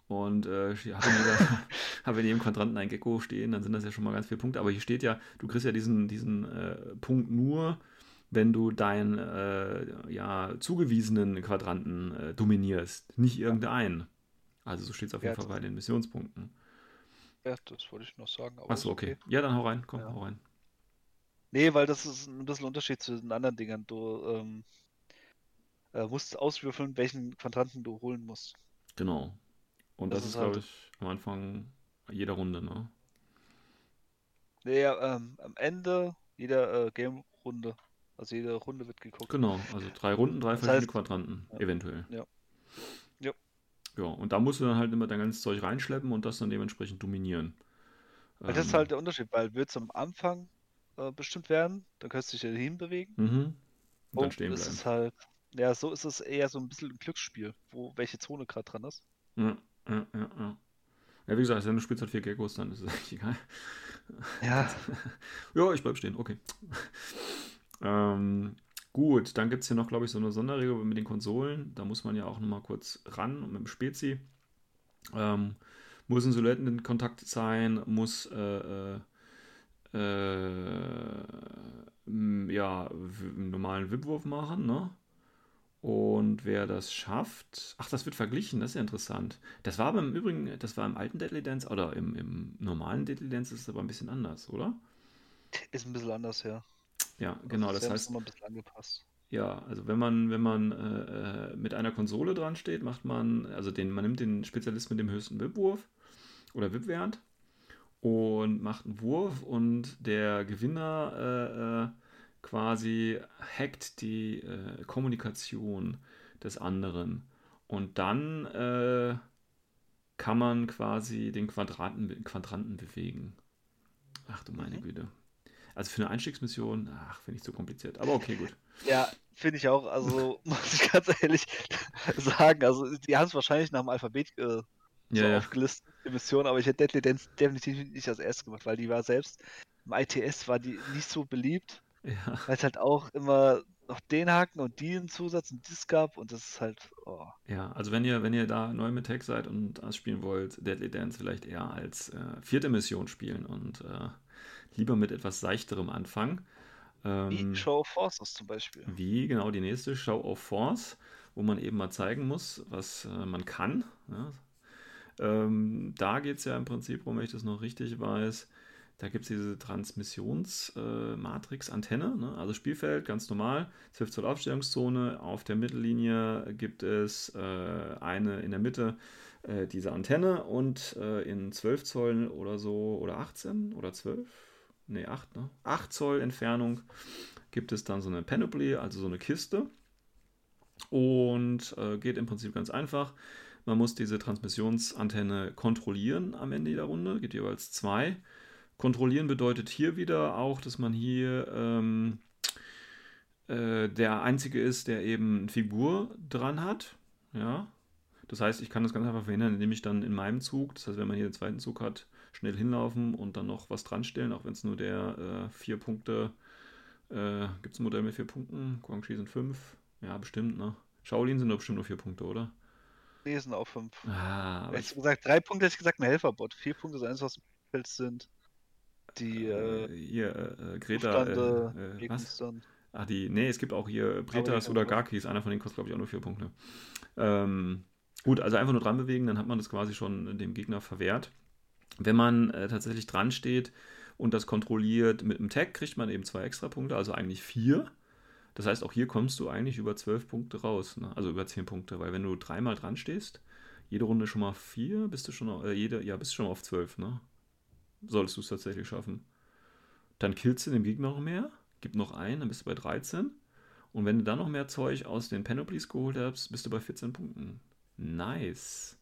Speaker 2: und äh, habe in, jedem Quadranten ein Gecko stehen, dann sind das ja schon mal ganz viele Punkte. Aber hier steht ja, du kriegst ja diesen, diesen äh, Punkt nur, wenn du deinen äh, ja, zugewiesenen Quadranten äh, dominierst, nicht irgendeinen. Also so steht es auf jeden ja, Fall bei den Missionspunkten.
Speaker 3: Ja, das wollte ich noch sagen.
Speaker 2: Achso, okay. okay. Ja, dann hau rein, komm, ja. hau rein.
Speaker 3: Nee, weil das ist ein bisschen Unterschied zu den anderen Dingern. Du, ähm, äh, musst auswürfeln, welchen Quadranten du holen musst.
Speaker 2: Genau. Und das, das ist, halt glaube ich, am Anfang jeder Runde, ne?
Speaker 3: Ja, ähm, am Ende jeder äh, Game-Runde. Also jede Runde wird geguckt.
Speaker 2: Genau, also drei Runden, drei das verschiedene heißt, Quadranten, ja. eventuell.
Speaker 3: Ja. Ja.
Speaker 2: Und da musst du dann halt immer dein ganzes Zeug reinschleppen und das dann dementsprechend dominieren.
Speaker 3: Weil ähm, das ist halt der Unterschied, weil wird es am Anfang äh, bestimmt werden, dann kannst du dich ja hinbewegen.
Speaker 2: Mhm. Und dann stehen
Speaker 3: bleiben. Ist halt, ja, so ist es eher so ein bisschen ein Glücksspiel, wo welche Zone gerade dran ist.
Speaker 2: Ja, ja, ja, ja. Ja, wie gesagt, wenn du spielst halt vier Geckos, dann ist es eigentlich egal.
Speaker 3: Ja.
Speaker 2: ja, ich bleib stehen, okay. ähm, gut, dann gibt es hier noch, glaube ich, so eine Sonderregel mit den Konsolen. Da muss man ja auch nochmal kurz ran und mit dem Spezi. Ähm, muss ein Silhouetten in Kontakt sein, muss äh, äh, äh, ja, einen normalen Wipwurf machen, ne? Und wer das schafft, ach, das wird verglichen, das ist ja interessant. Das war aber im Übrigen, das war im alten Deadly Dance oder im, im normalen Deadly Dance ist es aber ein bisschen anders, oder?
Speaker 3: Ist ein bisschen anders, ja.
Speaker 2: Ja, also genau,
Speaker 3: also
Speaker 2: das heißt.
Speaker 3: Immer ein bisschen angepasst.
Speaker 2: Ja, also wenn man, wenn man äh, mit einer Konsole dran steht, macht man, also den, man nimmt den Spezialist mit dem höchsten Wipwurf oder Wipwert und macht einen Wurf und der Gewinner äh, äh quasi hackt die äh, Kommunikation des anderen. Und dann äh, kann man quasi den Quadranten, Quadranten bewegen. Ach du meine mhm. Güte. Also für eine Einstiegsmission, ach, finde ich zu kompliziert. Aber okay, gut.
Speaker 3: Ja, finde ich auch. Also muss ich ganz ehrlich sagen, also die haben es wahrscheinlich nach dem Alphabet äh, so ja, aufgelistet, die Mission, aber ich hätte Deadly Dance definitiv nicht als erstes gemacht, weil die war selbst im ITS war die nicht so beliebt.
Speaker 2: Ja.
Speaker 3: Weil es halt auch immer noch den Haken und den Zusatz und das gab und das ist halt. Oh.
Speaker 2: Ja, also wenn ihr, wenn ihr da neu mit Tech seid und das spielen wollt, Deadly Dance vielleicht eher als äh, vierte Mission spielen und äh, lieber mit etwas seichterem anfangen.
Speaker 3: Ähm, wie Show of Forces zum Beispiel.
Speaker 2: Wie genau die nächste Show of Force, wo man eben mal zeigen muss, was äh, man kann. Ja. Ähm, da geht es ja im Prinzip, um ich das noch richtig weiß, da gibt es diese Transmissionsmatrix-Antenne, äh, ne? also Spielfeld, ganz normal, 12 Zoll Aufstellungszone. Auf der Mittellinie gibt es äh, eine in der Mitte äh, diese Antenne und äh, in 12 Zoll oder so, oder 18 oder 12, ne 8, ne? 8 Zoll Entfernung gibt es dann so eine Panoply, also so eine Kiste. Und äh, geht im Prinzip ganz einfach. Man muss diese Transmissionsantenne kontrollieren am Ende der Runde, gibt jeweils zwei. Kontrollieren bedeutet hier wieder auch, dass man hier ähm, äh, der Einzige ist, der eben eine Figur dran hat. Ja. Das heißt, ich kann das ganz einfach verhindern, indem ich dann in meinem Zug, das heißt, wenn man hier den zweiten Zug hat, schnell hinlaufen und dann noch was dran stellen, auch wenn es nur der äh, vier Punkte, äh, gibt es ein Modell mit vier Punkten? Guangxi sind fünf. Ja, bestimmt, ne? Shaolin sind doch bestimmt nur vier Punkte, oder?
Speaker 3: Nee, sind auch fünf.
Speaker 2: Ah,
Speaker 3: hätte ich gesagt, drei Punkte hätte ich gesagt, ein Helferbot. Vier Punkte ist eins, was Feld sind die äh,
Speaker 2: hier äh, Greta äh, äh was? Ach die, nee, es gibt auch hier Bretas oder Garkis, einer von denen kostet glaube ich auch nur vier Punkte. Ähm, gut, also einfach nur dran bewegen, dann hat man das quasi schon dem Gegner verwehrt. Wenn man äh, tatsächlich dran steht und das kontrolliert mit einem Tag, kriegt man eben zwei extra Punkte, also eigentlich vier. Das heißt, auch hier kommst du eigentlich über zwölf Punkte raus, ne? also über zehn Punkte, weil wenn du dreimal dran stehst, jede Runde schon mal vier, bist du schon, äh, jede, ja, bist schon auf zwölf, ne? solltest du es tatsächlich schaffen. Dann killst du den Gegner noch mehr, gib noch ein, dann bist du bei 13. Und wenn du dann noch mehr Zeug aus den Panoplies geholt hast, bist du bei 14 Punkten. Nice.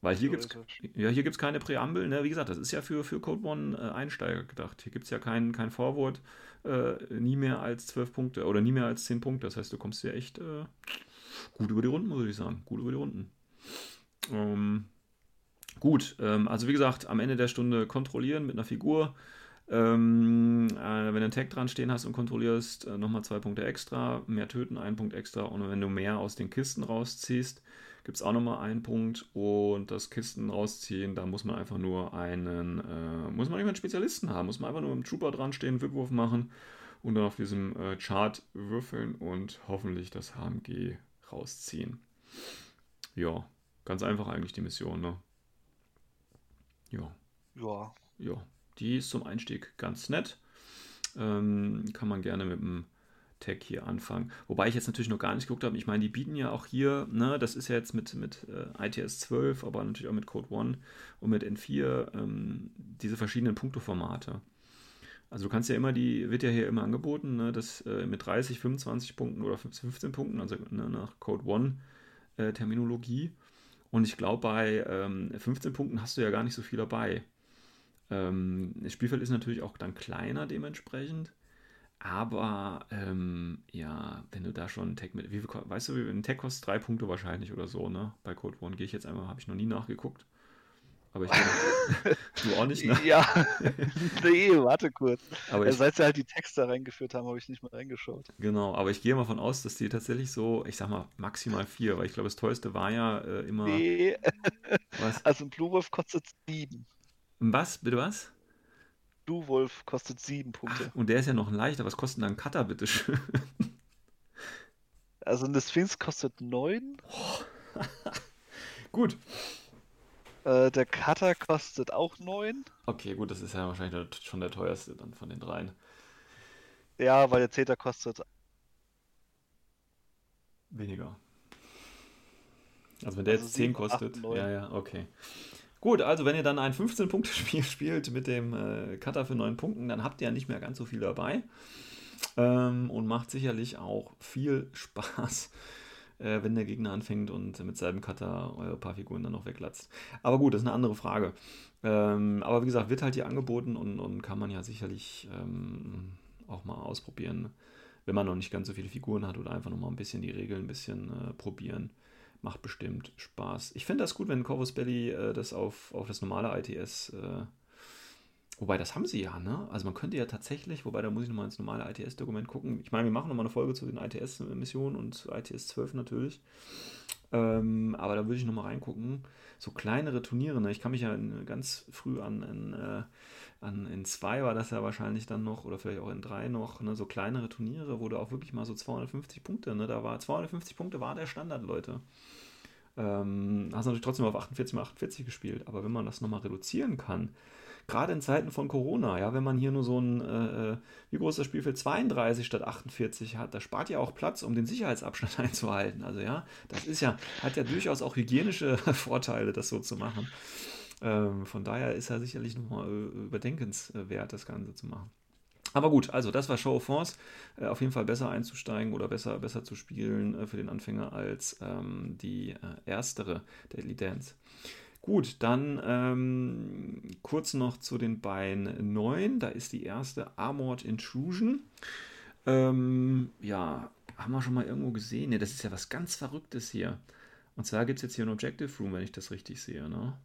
Speaker 2: Weil hier gibt es ja, hier gibt's keine Präambel. Ne? Wie gesagt, das ist ja für, für Code One äh, Einsteiger gedacht. Hier gibt es ja kein, kein Vorwort, äh, nie mehr als 12 Punkte oder nie mehr als 10 Punkte. Das heißt, du kommst ja echt äh, gut über die Runden, muss ich sagen. Gut über die Runden. Ähm, Gut, ähm, also wie gesagt, am Ende der Stunde kontrollieren mit einer Figur. Ähm, äh, wenn du einen Tag dran stehen hast und kontrollierst, äh, nochmal zwei Punkte extra, mehr töten, ein Punkt extra. Und wenn du mehr aus den Kisten rausziehst, gibt es auch nochmal einen Punkt. Und das Kisten rausziehen, da muss man einfach nur einen, äh, muss man einen Spezialisten haben, muss man einfach nur mit dem Trooper dran stehen, Wipwurf machen und dann auf diesem äh, Chart würfeln und hoffentlich das HMG rausziehen. Ja, ganz einfach eigentlich die Mission, ne? Ja.
Speaker 3: Ja.
Speaker 2: Ja, die ist zum Einstieg ganz nett. Ähm, kann man gerne mit dem Tag hier anfangen. Wobei ich jetzt natürlich noch gar nicht geguckt habe. Ich meine, die bieten ja auch hier, ne, das ist ja jetzt mit, mit äh, ITS 12, aber natürlich auch mit Code One und mit N4 ähm, diese verschiedenen Punkteformate. Also du kannst ja immer die, wird ja hier immer angeboten, ne, das äh, mit 30, 25 Punkten oder 15 Punkten, also ne, nach Code One äh, Terminologie. Und ich glaube, bei ähm, 15 Punkten hast du ja gar nicht so viel dabei. Ähm, das Spielfeld ist natürlich auch dann kleiner dementsprechend. Aber ähm, ja, wenn du da schon einen Tag mit, wie viel, weißt du, ein Tag kostet drei Punkte wahrscheinlich oder so, ne? Bei Code One gehe ich jetzt einmal, habe ich noch nie nachgeguckt. Aber ich
Speaker 3: du auch nicht, ne? Ja, nee, warte kurz. Aber ich, Seit sie halt die Texte reingeführt haben, habe ich nicht mehr reingeschaut.
Speaker 2: Genau, aber ich gehe mal von aus, dass die tatsächlich so, ich sag mal, maximal vier, weil ich glaube, das teuerste war ja äh, immer. Nee.
Speaker 3: Was? Also ein Blue Wolf kostet sieben.
Speaker 2: Was? Bitte was?
Speaker 3: Du Wolf kostet sieben Punkte.
Speaker 2: Ach, und der ist ja noch leichter. Was kostet denn ein Cutter, bitte schön?
Speaker 3: Also eine Sphinx kostet neun.
Speaker 2: gut.
Speaker 3: Äh, der Cutter kostet auch neun.
Speaker 2: Okay, gut, das ist ja wahrscheinlich schon der teuerste dann von den dreien.
Speaker 3: Ja, weil der Zeta kostet
Speaker 2: weniger. Also wenn der also jetzt 10 kostet. 8, ja, ja, okay. Gut, also wenn ihr dann ein 15-Punkte-Spiel spielt mit dem äh, Cutter für 9 Punkten, dann habt ihr ja nicht mehr ganz so viel dabei. Ähm, und macht sicherlich auch viel Spaß, äh, wenn der Gegner anfängt und mit seinem Cutter eure paar Figuren dann noch weglatzt. Aber gut, das ist eine andere Frage. Ähm, aber wie gesagt, wird halt hier angeboten und, und kann man ja sicherlich ähm, auch mal ausprobieren, wenn man noch nicht ganz so viele Figuren hat oder einfach noch mal ein bisschen die Regeln ein bisschen äh, probieren macht bestimmt Spaß. Ich finde das gut, wenn Corvus Belly äh, das auf, auf das normale ITS, äh, wobei das haben sie ja, ne? Also man könnte ja tatsächlich, wobei da muss ich nochmal ins normale ITS-Dokument gucken. Ich meine, wir machen nochmal eine Folge zu den ITS-Missionen und ITS 12 natürlich. Ähm, aber da würde ich nochmal reingucken. So kleinere Turniere, ne? Ich kann mich ja ganz früh an, an äh, an, in zwei war das ja wahrscheinlich dann noch, oder vielleicht auch in drei noch, ne, so kleinere Turniere, wo du auch wirklich mal so 250 Punkte, ne, da war 250 Punkte war der Standard, Leute. Ähm, hast natürlich trotzdem auf 48 mal 48 gespielt, aber wenn man das nochmal reduzieren kann, gerade in Zeiten von Corona, ja, wenn man hier nur so ein, äh, äh wie groß das Spielfeld 32 statt 48 hat, da spart ja auch Platz, um den Sicherheitsabstand einzuhalten. Also ja, das ist ja, hat ja durchaus auch hygienische Vorteile, das so zu machen. Ähm, von daher ist er sicherlich nochmal äh, überdenkenswert, das Ganze zu machen. Aber gut, also das war Show of Force. Äh, auf jeden Fall besser einzusteigen oder besser, besser zu spielen äh, für den Anfänger als ähm, die äh, erstere Deadly Dance. Gut, dann ähm, kurz noch zu den beiden neuen. Da ist die erste Armored Intrusion. Ähm, ja, haben wir schon mal irgendwo gesehen? Ne, das ist ja was ganz Verrücktes hier. Und zwar gibt es jetzt hier ein Objective Room, wenn ich das richtig sehe. Ne?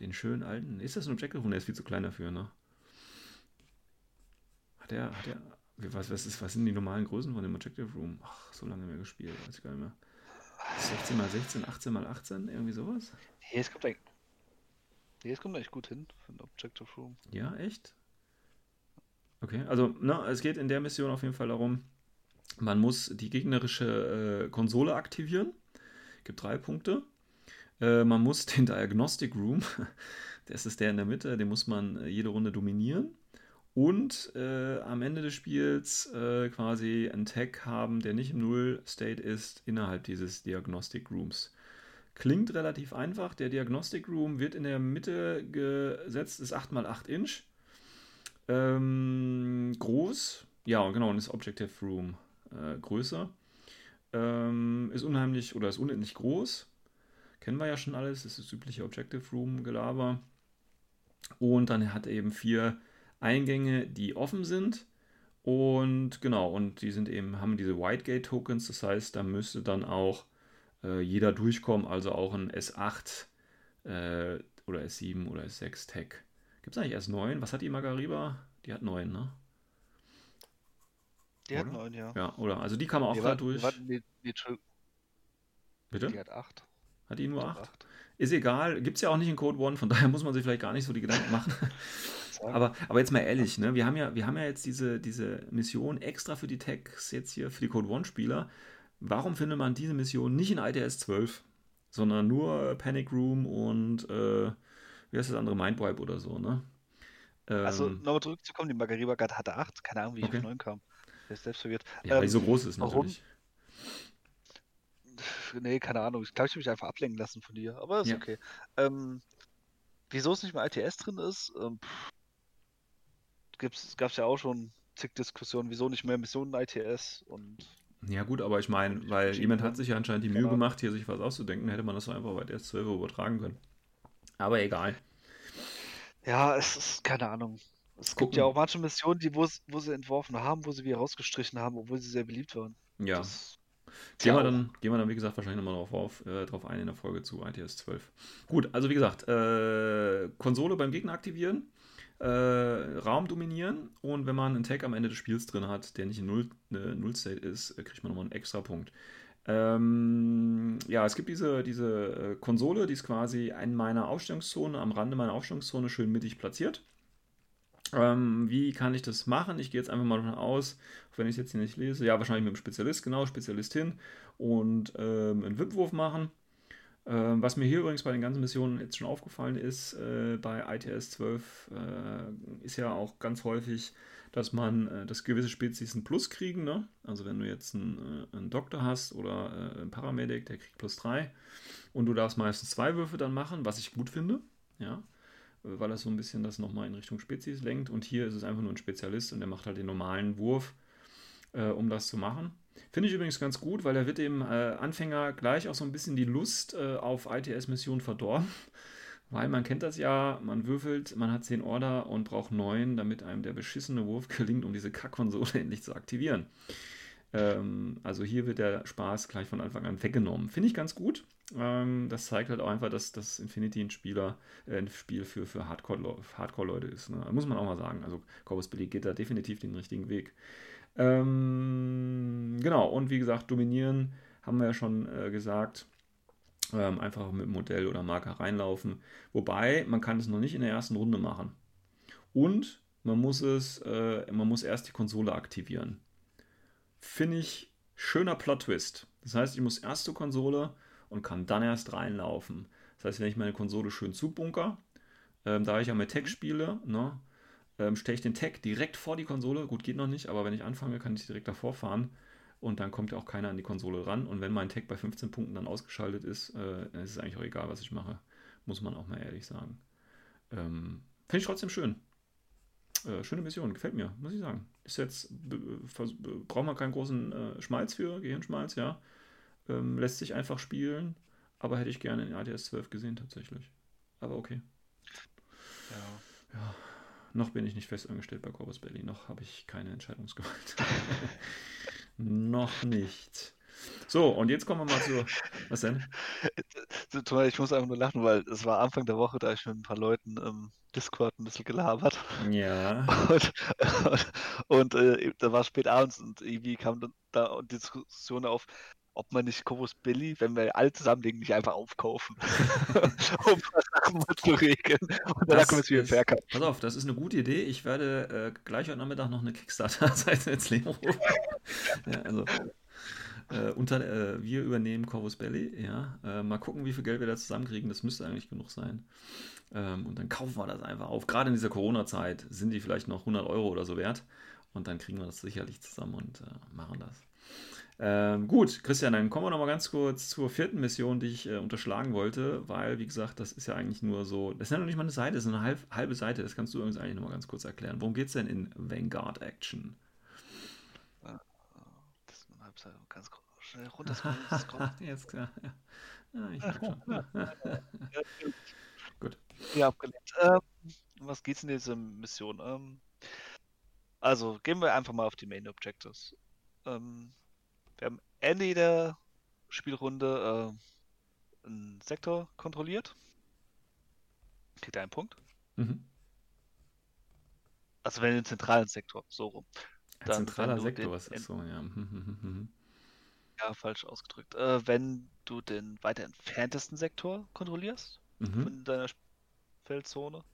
Speaker 2: Den schönen alten. Ist das ein Objective Room? Der ist viel zu klein dafür, ne? Hat er, hat er. Was, was, ist, was sind die normalen Größen von dem Objective Room? Ach, so lange mehr gespielt, weiß ich gar nicht mehr. 16 mal 16, 18 mal 18, irgendwie sowas?
Speaker 3: Nee, es kommt eigentlich, nee, es kommt eigentlich gut hin für ein Objective Room.
Speaker 2: Ja, echt? Okay, also, ne, es geht in der Mission auf jeden Fall darum, man muss die gegnerische äh, Konsole aktivieren. Gibt drei Punkte. Äh, man muss den Diagnostic Room, das ist der in der Mitte, den muss man äh, jede Runde dominieren. Und äh, am Ende des Spiels äh, quasi einen Tag haben, der nicht im Null-State ist, innerhalb dieses Diagnostic Rooms. Klingt relativ einfach. Der Diagnostic Room wird in der Mitte gesetzt, ist 8x8 Inch. Ähm, groß. Ja, genau, und ist Objective Room äh, größer. Ähm, ist unheimlich oder ist unendlich groß kennen wir ja schon alles, das ist das übliche Objective Room Gelaber. Und dann hat er eben vier Eingänge, die offen sind. Und genau, und die sind eben, haben diese Whitegate Tokens, das heißt, da müsste dann auch äh, jeder durchkommen, also auch ein S8 äh, oder S7 oder S6 Tag. Gibt es eigentlich S9? Was hat die Margariba? Die hat 9, ne?
Speaker 3: Die oder? hat 9, ja.
Speaker 2: Ja, oder? Also die kann man auch
Speaker 3: da
Speaker 2: durch.
Speaker 3: Warte, die, die,
Speaker 2: Bitte?
Speaker 3: Die hat 8.
Speaker 2: Hat die nur 8? Ist egal, gibt es ja auch nicht in Code One, von daher muss man sich vielleicht gar nicht so die Gedanken machen. aber, aber jetzt mal ehrlich, ne? wir, haben ja, wir haben ja jetzt diese, diese Mission extra für die Tags jetzt hier, für die Code One-Spieler. Warum findet man diese Mission nicht in ITS 12, sondern nur Panic Room und äh, wie heißt das andere, Mindwipe oder so, ne?
Speaker 3: Also, ähm, also nochmal zurückzukommen, die Margariba hatte 8, keine Ahnung, wie ich okay. auf 9 kam. Der ist selbst verwirrt.
Speaker 2: Ja, ähm, weil so groß ist warum?
Speaker 3: Nee, keine Ahnung. Ich glaube, ich habe mich einfach ablenken lassen von dir, aber ist ja. okay. Ähm, wieso es nicht mehr ITS drin ist, ähm, gab es ja auch schon zig Diskussionen, wieso nicht mehr Missionen ITS und.
Speaker 2: Ja, gut, aber ich meine, weil jemand hat sich ja anscheinend die Mühe genau. gemacht, hier sich was auszudenken, hätte man das einfach bei ITS 12 übertragen können. Aber egal.
Speaker 3: Ja, es ist keine Ahnung. Es Gucken. gibt ja auch manche Missionen, die wo, wo sie entworfen haben, wo sie wieder rausgestrichen haben, obwohl sie sehr beliebt waren.
Speaker 2: Ja. Das Gehen wir, dann, gehen wir dann, wie gesagt, wahrscheinlich nochmal drauf, auf, äh, drauf ein in der Folge zu ITS 12. Gut, also wie gesagt, äh, Konsole beim Gegner aktivieren, äh, Raum dominieren und wenn man einen Tag am Ende des Spiels drin hat, der nicht in Null, äh, Null-State ist, äh, kriegt man nochmal einen extra Punkt. Ähm, ja, es gibt diese, diese äh, Konsole, die ist quasi in meiner Aufstellungszone, am Rande meiner Aufstellungszone schön mittig platziert. Ähm, wie kann ich das machen? Ich gehe jetzt einfach mal davon aus, wenn ich es jetzt hier nicht lese, ja, wahrscheinlich mit dem Spezialist, genau, Spezialistin und ähm, einen Wipwurf machen. Ähm, was mir hier übrigens bei den ganzen Missionen jetzt schon aufgefallen ist, äh, bei ITS 12 äh, ist ja auch ganz häufig, dass man, äh, dass gewisse Spezies ein Plus kriegen, ne? Also wenn du jetzt einen, äh, einen Doktor hast oder äh, einen Paramedic, der kriegt plus 3 und du darfst meistens zwei Würfe dann machen, was ich gut finde, ja weil er so ein bisschen das nochmal in Richtung Spezies lenkt. Und hier ist es einfach nur ein Spezialist und der macht halt den normalen Wurf, äh, um das zu machen. Finde ich übrigens ganz gut, weil er wird dem äh, Anfänger gleich auch so ein bisschen die Lust äh, auf ITS-Missionen verdorben. Weil man kennt das ja, man würfelt, man hat 10 Order und braucht 9, damit einem der beschissene Wurf gelingt, um diese Kackkonsole endlich zu aktivieren. Ähm, also hier wird der Spaß gleich von Anfang an weggenommen. Finde ich ganz gut. Ähm, das zeigt halt auch einfach, dass das Infinity ein Spieler, äh, ein Spiel für, für Hardcore-Leute Hardcore ist. Ne? Muss man auch mal sagen. Also Corvus Billy geht da definitiv den richtigen Weg. Ähm, genau, und wie gesagt, dominieren haben wir ja schon äh, gesagt. Ähm, einfach mit Modell oder Marker reinlaufen. Wobei, man kann es noch nicht in der ersten Runde machen. Und man muss es, äh, man muss erst die Konsole aktivieren finde ich schöner Plot-Twist. Das heißt, ich muss erst zur Konsole und kann dann erst reinlaufen. Das heißt, wenn ich meine Konsole schön zubunker, ähm, da ich ja mit Tech mhm. spiele, ne, ähm, stelle ich den Tech direkt vor die Konsole. Gut, geht noch nicht, aber wenn ich anfange, kann ich direkt davor fahren und dann kommt ja auch keiner an die Konsole ran. Und wenn mein Tech bei 15 Punkten dann ausgeschaltet ist, äh, ist es eigentlich auch egal, was ich mache. Muss man auch mal ehrlich sagen. Ähm, Finde ich trotzdem schön. Äh, schöne Mission, gefällt mir, muss ich sagen. Ist jetzt, braucht man keinen großen äh, Schmalz für, Gehirnschmalz, ja. Ähm, lässt sich einfach spielen, aber hätte ich gerne in ADS 12 gesehen tatsächlich. Aber okay. Ja. ja. Noch bin ich nicht fest angestellt bei Corvus Belly, noch habe ich keine Entscheidungsgewalt. noch nicht. So, und jetzt kommen wir mal zu. Was denn?
Speaker 3: Ich muss einfach nur lachen, weil es war Anfang der Woche, da ich mit ein paar Leuten im Discord ein bisschen gelabert.
Speaker 2: Ja.
Speaker 3: Und, und, und äh, da war spät abends und irgendwie kam dann da die Diskussion auf, ob man nicht Corvus Billy, wenn wir alle zusammenlegen, nicht einfach aufkaufen, um das Sachen mal zu regeln. Und dann können wir es wieder verkaufen.
Speaker 2: Pass auf, das ist eine gute Idee. Ich werde äh, gleich heute Nachmittag noch eine Kickstarter-Seite ins Leben rufen. ja, also äh, unter, äh, wir übernehmen Corvus Belly, ja. Äh, mal gucken, wie viel Geld wir da zusammenkriegen. Das müsste eigentlich genug sein. Ähm, und dann kaufen wir das einfach auf. Gerade in dieser Corona-Zeit sind die vielleicht noch 100 Euro oder so wert. Und dann kriegen wir das sicherlich zusammen und äh, machen das. Ähm, gut, Christian, dann kommen wir noch mal ganz kurz zur vierten Mission, die ich äh, unterschlagen wollte, weil, wie gesagt, das ist ja eigentlich nur so, das ist ja noch nicht mal eine Seite, das ist eine halb, halbe Seite, das kannst du übrigens eigentlich noch mal ganz kurz erklären. Worum geht es denn in Vanguard Action?
Speaker 3: Website ganz schnell runterscrollen.
Speaker 2: Jetzt klar, ja. ja ich schon. Gut.
Speaker 3: Ja, abgelehnt. Ähm, was geht's in dieser Mission? Ähm, also gehen wir einfach mal auf die Main Objectives. Ähm, wir haben Ende der Spielrunde äh, einen Sektor kontrolliert. Kriegt einen Punkt. Mhm. Also wenn den zentralen Sektor, so rum.
Speaker 2: Ein zentraler Sektor, was ist so, ja.
Speaker 3: Ja, falsch ausgedrückt. Äh, wenn du den weiter entferntesten Sektor kontrollierst mhm. von deiner Feldzone,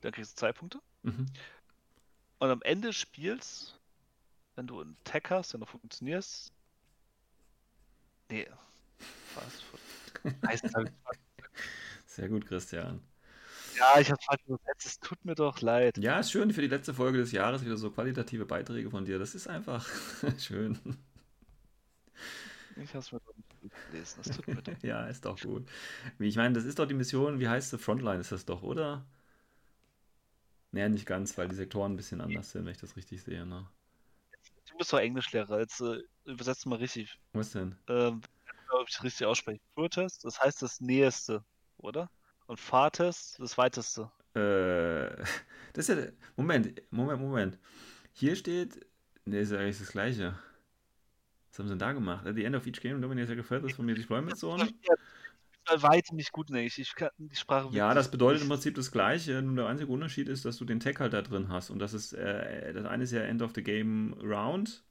Speaker 3: dann kriegst du zwei Punkte. Mhm. Und am Ende des Spiels, wenn du einen Tag hast, der noch funktioniert. Nee. Was?
Speaker 2: Sehr gut, Christian.
Speaker 3: Ja, ich habe falsch übersetzt. Es tut mir doch leid.
Speaker 2: Ja, ist schön für die letzte Folge des Jahres wieder so qualitative Beiträge von dir. Das ist einfach schön.
Speaker 3: Ich habe es mir doch nicht gelesen. Das tut mir doch.
Speaker 2: ja, ist doch gut. Ich meine, das ist doch die Mission, wie heißt sie? Frontline ist das doch, oder? Naja, nicht ganz, weil die Sektoren ein bisschen anders sind, wenn ich das richtig sehe. Ne?
Speaker 3: Du bist doch Englischlehrer, jetzt äh, übersetzt mal richtig.
Speaker 2: Was denn?
Speaker 3: Ähm, ob ich richtig ausspreche. Furtest, das heißt das Näheste, oder? Und Fahrtest, das Weiteste.
Speaker 2: Äh, das ist ja. Moment, Moment, Moment. Hier steht. Ne, ist ja eigentlich das Gleiche. Was haben sie denn da gemacht? The end of each game dominates a gefördert von mir Deployment Zone.
Speaker 3: Bei weitem nicht gut, ne? Ich, ich kann die Sprache
Speaker 2: Ja, das bedeutet im Prinzip das Gleiche. Nur der einzige Unterschied ist, dass du den Tag halt da drin hast. Und das ist, äh, das eine ist ja End of the Game Round.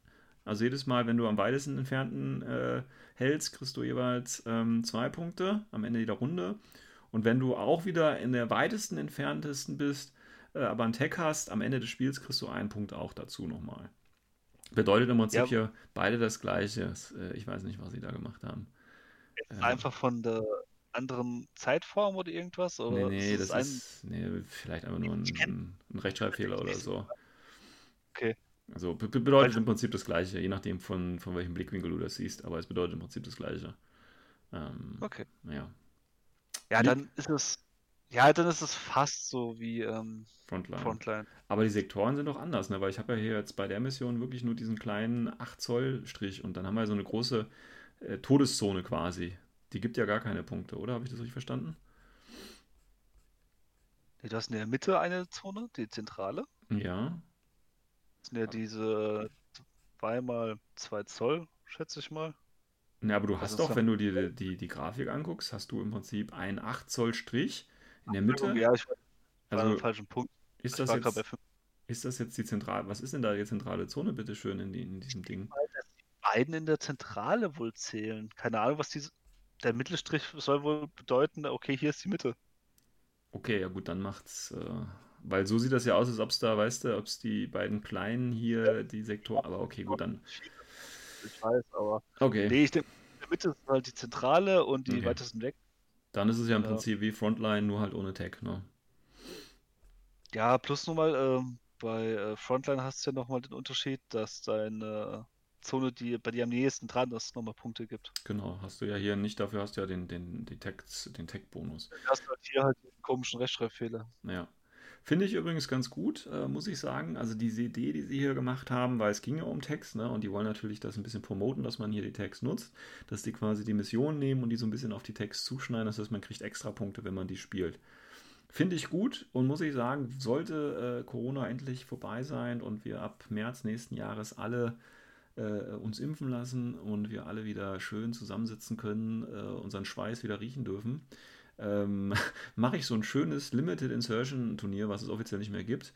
Speaker 2: Also jedes Mal, wenn du am weitesten entfernten äh, hältst, kriegst du jeweils ähm, zwei Punkte am Ende jeder Runde. Und wenn du auch wieder in der weitesten entferntesten bist, äh, aber einen Tag hast, am Ende des Spiels kriegst du einen Punkt auch dazu nochmal. Bedeutet im Prinzip ja. hier beide das Gleiche. Äh, ich weiß nicht, was sie da gemacht haben.
Speaker 3: Äh, einfach von der anderen Zeitform oder irgendwas? Oder
Speaker 2: nee, nee, ist das, das ist nee, vielleicht einfach nur ein, ein Rechtschreibfehler oder so.
Speaker 3: Okay.
Speaker 2: Also bedeutet im Prinzip das Gleiche, je nachdem von, von welchem Blickwinkel du das siehst, aber es bedeutet im Prinzip das Gleiche. Ähm,
Speaker 3: okay.
Speaker 2: Ja.
Speaker 3: Ja, dann ist es. Ja, dann ist es fast so wie ähm,
Speaker 2: Frontline.
Speaker 3: Frontline.
Speaker 2: Aber die Sektoren sind doch anders, ne? Weil ich habe ja hier jetzt bei der Mission wirklich nur diesen kleinen 8 Zoll Strich und dann haben wir so eine große äh, Todeszone quasi. Die gibt ja gar keine Punkte, oder? Habe ich das richtig verstanden?
Speaker 3: Nee, du hast in der Mitte eine Zone, die zentrale.
Speaker 2: Ja.
Speaker 3: Das sind ja diese 2 mal 2 Zoll, schätze ich mal.
Speaker 2: Ja, aber du hast doch, wenn du dir die, die, die Grafik anguckst, hast du im Prinzip einen 8 Zoll Strich in der Mitte.
Speaker 3: Ja, ich war
Speaker 2: also,
Speaker 3: am falschen Punkt.
Speaker 2: Ist das, jetzt, ist das jetzt die zentrale, was ist denn da die zentrale Zone, bitte schön, in, die, in diesem Ding?
Speaker 3: Dass die beiden in der Zentrale wohl zählen. Keine Ahnung, was diese, der Mittelstrich soll wohl bedeuten, okay, hier ist die Mitte.
Speaker 2: Okay, ja gut, dann macht's, äh, weil so sieht das ja aus, als ob es da, weißt du, ob es die beiden kleinen hier, die Sektoren, aber okay, gut, dann.
Speaker 3: Ich weiß, aber.
Speaker 2: Okay.
Speaker 3: Nee, ich denke, in der Mitte ist halt die Zentrale und die okay. weitesten weg.
Speaker 2: Dann ist es ja im ja. Prinzip wie Frontline, nur halt ohne Tag, ne?
Speaker 3: Ja, plus nochmal, äh, bei äh, Frontline hast du ja nochmal den Unterschied, dass deine Zone, die bei dir am nächsten dran ist, nochmal Punkte gibt.
Speaker 2: Genau, hast du ja hier nicht, dafür hast du ja den, den, den Tag-Bonus. Den Tag
Speaker 3: du hast halt hier halt den komischen Rechtschreibfehler.
Speaker 2: Ja. Finde ich übrigens ganz gut, äh, muss ich sagen. Also diese Idee, die sie hier gemacht haben, weil es ging ja um Text, ne? Und die wollen natürlich das ein bisschen promoten, dass man hier die Tags nutzt, dass die quasi die Mission nehmen und die so ein bisschen auf die Tags zuschneiden. Das heißt, man kriegt extra Punkte, wenn man die spielt. Finde ich gut und muss ich sagen, sollte äh, Corona endlich vorbei sein und wir ab März nächsten Jahres alle äh, uns impfen lassen und wir alle wieder schön zusammensitzen können, äh, unseren Schweiß wieder riechen dürfen, ähm, mache ich so ein schönes Limited Insertion Turnier, was es offiziell nicht mehr gibt.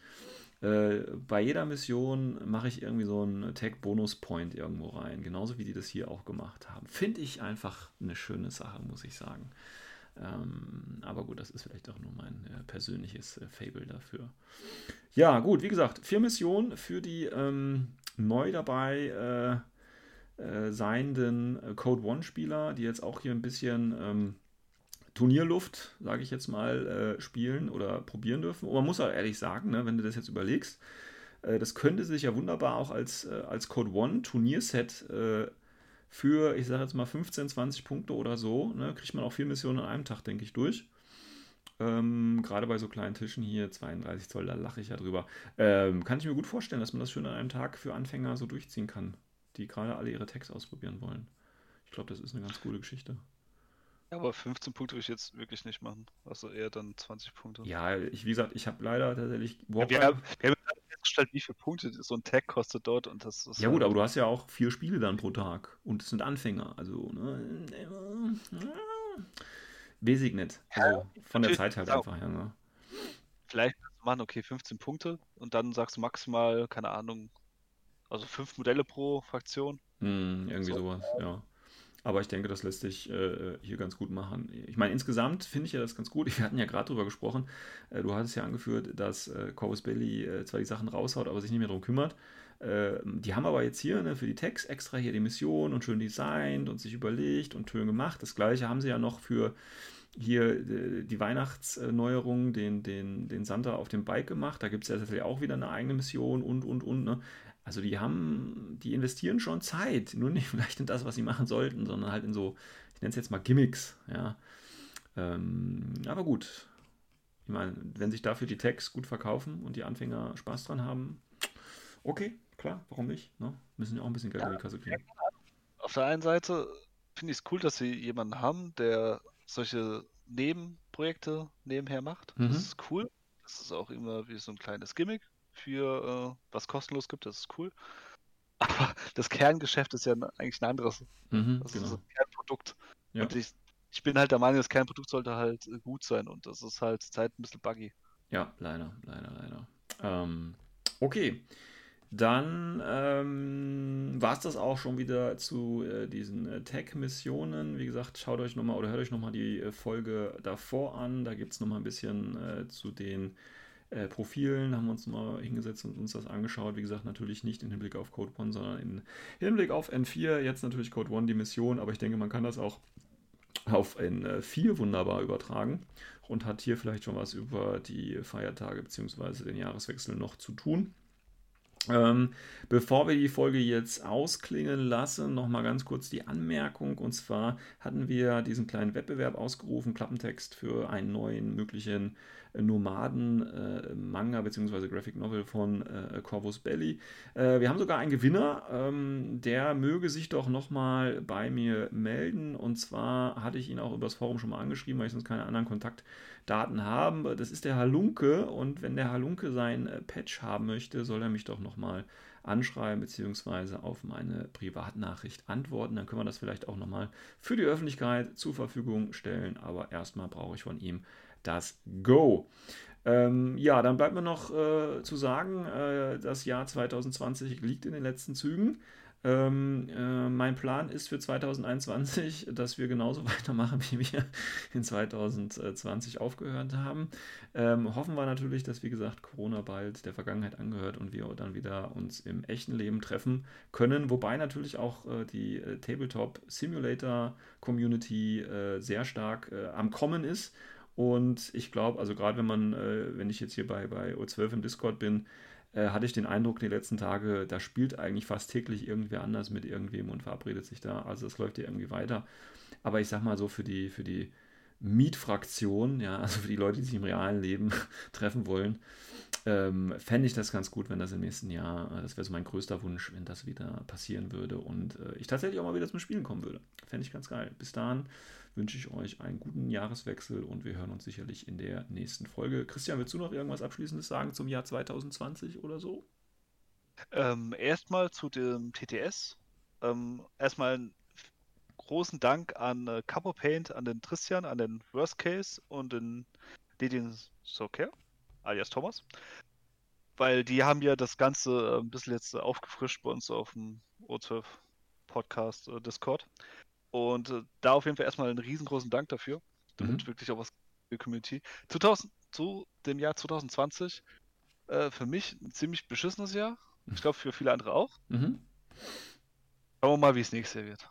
Speaker 2: Äh, bei jeder Mission mache ich irgendwie so einen Tag Bonus Point irgendwo rein, genauso wie die das hier auch gemacht haben. Finde ich einfach eine schöne Sache, muss ich sagen. Ähm, aber gut, das ist vielleicht auch nur mein äh, persönliches äh, Fable dafür. Ja, gut, wie gesagt, vier Missionen für die ähm, neu dabei äh, äh, seienden äh, Code One-Spieler, die jetzt auch hier ein bisschen ähm, Turnierluft, sage ich jetzt mal, äh, spielen oder probieren dürfen. Und man muss auch ehrlich sagen, ne, wenn du das jetzt überlegst, äh, das könnte sich ja wunderbar auch als, äh, als Code One Turnierset äh, für, ich sage jetzt mal 15, 20 Punkte oder so, ne, kriegt man auch vier Missionen an einem Tag, denke ich, durch. Ähm, Gerade bei so kleinen Tischen hier, 32 Zoll, da lache ich ja drüber. Ähm, kann ich mir gut vorstellen, dass man das schön an einem Tag für Anfänger so durchziehen kann, die gerade alle ihre Tags ausprobieren wollen. Ich glaube, das ist eine ganz coole Geschichte.
Speaker 3: Ja, aber 15 Punkte würde ich jetzt wirklich nicht machen. Also eher dann 20 Punkte.
Speaker 2: Ja, ich, wie gesagt, ich habe leider tatsächlich.
Speaker 3: Ja, wir, haben, wir haben festgestellt, wie viele Punkte so ein Tag kostet dort und das
Speaker 2: ist. Ja, gut, halt aber du hast ja auch vier Spiele dann pro Tag und es sind Anfänger. Also, ne. Weiß ich nicht. Also, von der Zeit halt einfach her, ne?
Speaker 3: Vielleicht kannst du machen, okay, 15 Punkte und dann sagst du maximal, keine Ahnung, also fünf Modelle pro Fraktion.
Speaker 2: Hm, irgendwie so. sowas, ja. Aber ich denke, das lässt sich äh, hier ganz gut machen. Ich meine, insgesamt finde ich ja das ganz gut. Wir hatten ja gerade drüber gesprochen. Äh, du hattest ja angeführt, dass äh, Corvus Belli äh, zwar die Sachen raushaut, aber sich nicht mehr darum kümmert. Äh, die haben aber jetzt hier ne, für die Tags extra hier die Mission und schön designt und sich überlegt und schön gemacht. Das gleiche haben sie ja noch für hier äh, die Weihnachtsneuerung, den, den, den Santa auf dem Bike gemacht. Da gibt es ja tatsächlich auch wieder eine eigene Mission und, und, und. Ne? Also die haben, die investieren schon Zeit, nur nicht vielleicht in das, was sie machen sollten, sondern halt in so, ich nenne es jetzt mal Gimmicks, ja. Ähm, aber gut. Ich meine, wenn sich dafür die Tags gut verkaufen und die Anfänger Spaß dran haben, okay, klar, warum nicht? Ne? Müssen ja auch ein bisschen Geld ja, in die Kasse kriegen.
Speaker 3: Auf der einen Seite finde ich es cool, dass sie jemanden haben, der solche Nebenprojekte nebenher macht. Mhm. Das ist cool. Das ist auch immer wie so ein kleines Gimmick für äh, was kostenlos gibt. Das ist cool. Aber das Kerngeschäft ist ja eigentlich ein anderes. Mhm, das genau. ist ein Kernprodukt. Ja. Und ich, ich bin halt der Meinung, das Kernprodukt sollte halt äh, gut sein und das ist halt Zeit ein bisschen buggy.
Speaker 2: Ja, leider, leider, leider. Ähm, okay. Dann ähm, war es das auch schon wieder zu äh, diesen äh, Tech-Missionen. Wie gesagt, schaut euch nochmal oder hört euch nochmal die äh, Folge davor an. Da gibt es nochmal ein bisschen äh, zu den äh, Profilen, haben wir uns nochmal hingesetzt und uns das angeschaut. Wie gesagt, natürlich nicht im Hinblick auf Code One, sondern im Hinblick auf N4. Jetzt natürlich Code One die Mission, aber ich denke, man kann das auch auf N4 wunderbar übertragen und hat hier vielleicht schon was über die Feiertage bzw. den Jahreswechsel noch zu tun. Ähm, bevor wir die Folge jetzt ausklingen lassen, nochmal ganz kurz die Anmerkung. Und zwar hatten wir diesen kleinen Wettbewerb ausgerufen, Klappentext für einen neuen möglichen Nomaden-Manga äh, bzw. Graphic Novel von äh, Corvus Belly. Äh, wir haben sogar einen Gewinner, ähm, der möge sich doch nochmal bei mir melden. Und zwar hatte ich ihn auch übers Forum schon mal angeschrieben, weil ich sonst keine anderen Kontaktdaten habe. Das ist der Halunke und wenn der Halunke sein äh, Patch haben möchte, soll er mich doch nochmal anschreiben bzw. auf meine Privatnachricht antworten. Dann können wir das vielleicht auch nochmal für die Öffentlichkeit zur Verfügung stellen. Aber erstmal brauche ich von ihm das Go. Ähm, ja, dann bleibt mir noch äh, zu sagen, äh, das Jahr 2020 liegt in den letzten Zügen. Ähm, äh, mein Plan ist für 2021, dass wir genauso weitermachen, wie wir in 2020 aufgehört haben. Ähm, hoffen wir natürlich, dass, wie gesagt, Corona bald der Vergangenheit angehört und wir dann wieder uns im echten Leben treffen können. Wobei natürlich auch äh, die äh, Tabletop Simulator Community äh, sehr stark äh, am Kommen ist und ich glaube, also gerade wenn man, äh, wenn ich jetzt hier bei, bei O12 im Discord bin, äh, hatte ich den Eindruck, die letzten Tage, da spielt eigentlich fast täglich irgendwer anders mit irgendwem und verabredet sich da. Also es läuft ja irgendwie weiter. Aber ich sag mal so, für die, für die Mietfraktion, ja, also für die Leute, die sich im realen Leben treffen wollen, ähm, fände ich das ganz gut, wenn das im nächsten Jahr, äh, das wäre so mein größter Wunsch, wenn das wieder passieren würde und äh, ich tatsächlich auch mal wieder zum Spielen kommen würde. Fände ich ganz geil. Bis dahin wünsche ich euch einen guten Jahreswechsel und wir hören uns sicherlich in der nächsten Folge. Christian, willst du noch irgendwas Abschließendes sagen zum Jahr 2020 oder so?
Speaker 3: Ähm, erstmal zu dem TTS. Ähm, erstmal großen Dank an äh, Capo Paint, an den Christian, an den Worst Case und den Lidin Soker, alias Thomas. Weil die haben ja das Ganze äh, ein bisschen jetzt aufgefrischt bei uns auf dem O12 Podcast äh, Discord. Und äh, da auf jeden Fall erstmal einen riesengroßen Dank dafür. Damit mhm. wirklich auch was für die Community. 2000, zu dem Jahr 2020 äh, für mich ein ziemlich beschissenes Jahr. Ich glaube für viele andere auch. Mhm. Schauen wir mal, wie es nächstes Jahr wird.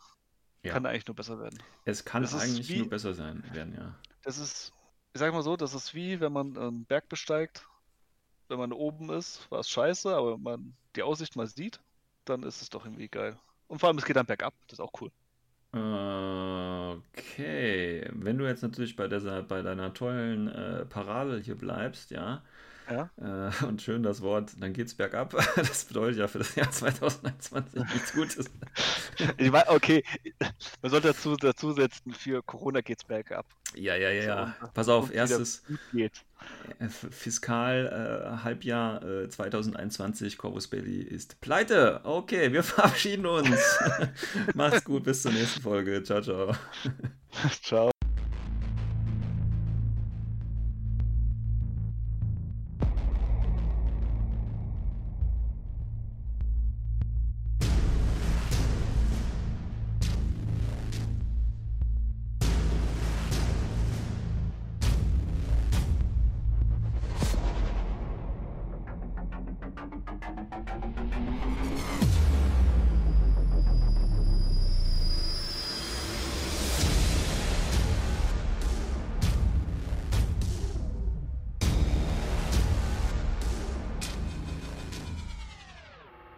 Speaker 3: Ja. Kann eigentlich nur besser werden.
Speaker 2: Es kann das eigentlich wie, nur besser sein werden, ja.
Speaker 3: Das ist, ich sag mal so, das ist wie, wenn man einen Berg besteigt. Wenn man oben ist, war es scheiße, aber wenn man die Aussicht mal sieht, dann ist es doch irgendwie geil. Und vor allem, es geht dann bergab, das ist auch cool.
Speaker 2: Okay, wenn du jetzt natürlich bei, dieser, bei deiner tollen äh, Parabel hier bleibst, ja, ja. Äh, und schön das Wort, dann geht's bergab. Das bedeutet ja für das Jahr 2021 nichts Gutes.
Speaker 3: Ich meine, okay, man sollte dazu, dazu setzen, für Corona geht's bergab.
Speaker 2: Ja, ja, ja, ja. Pass auf, erstes äh, Fiskal äh, Halbjahr äh, 2021, Corvus Belly ist pleite. Okay, wir verabschieden uns. Macht's gut, bis zur nächsten Folge. Ciao, ciao. ciao.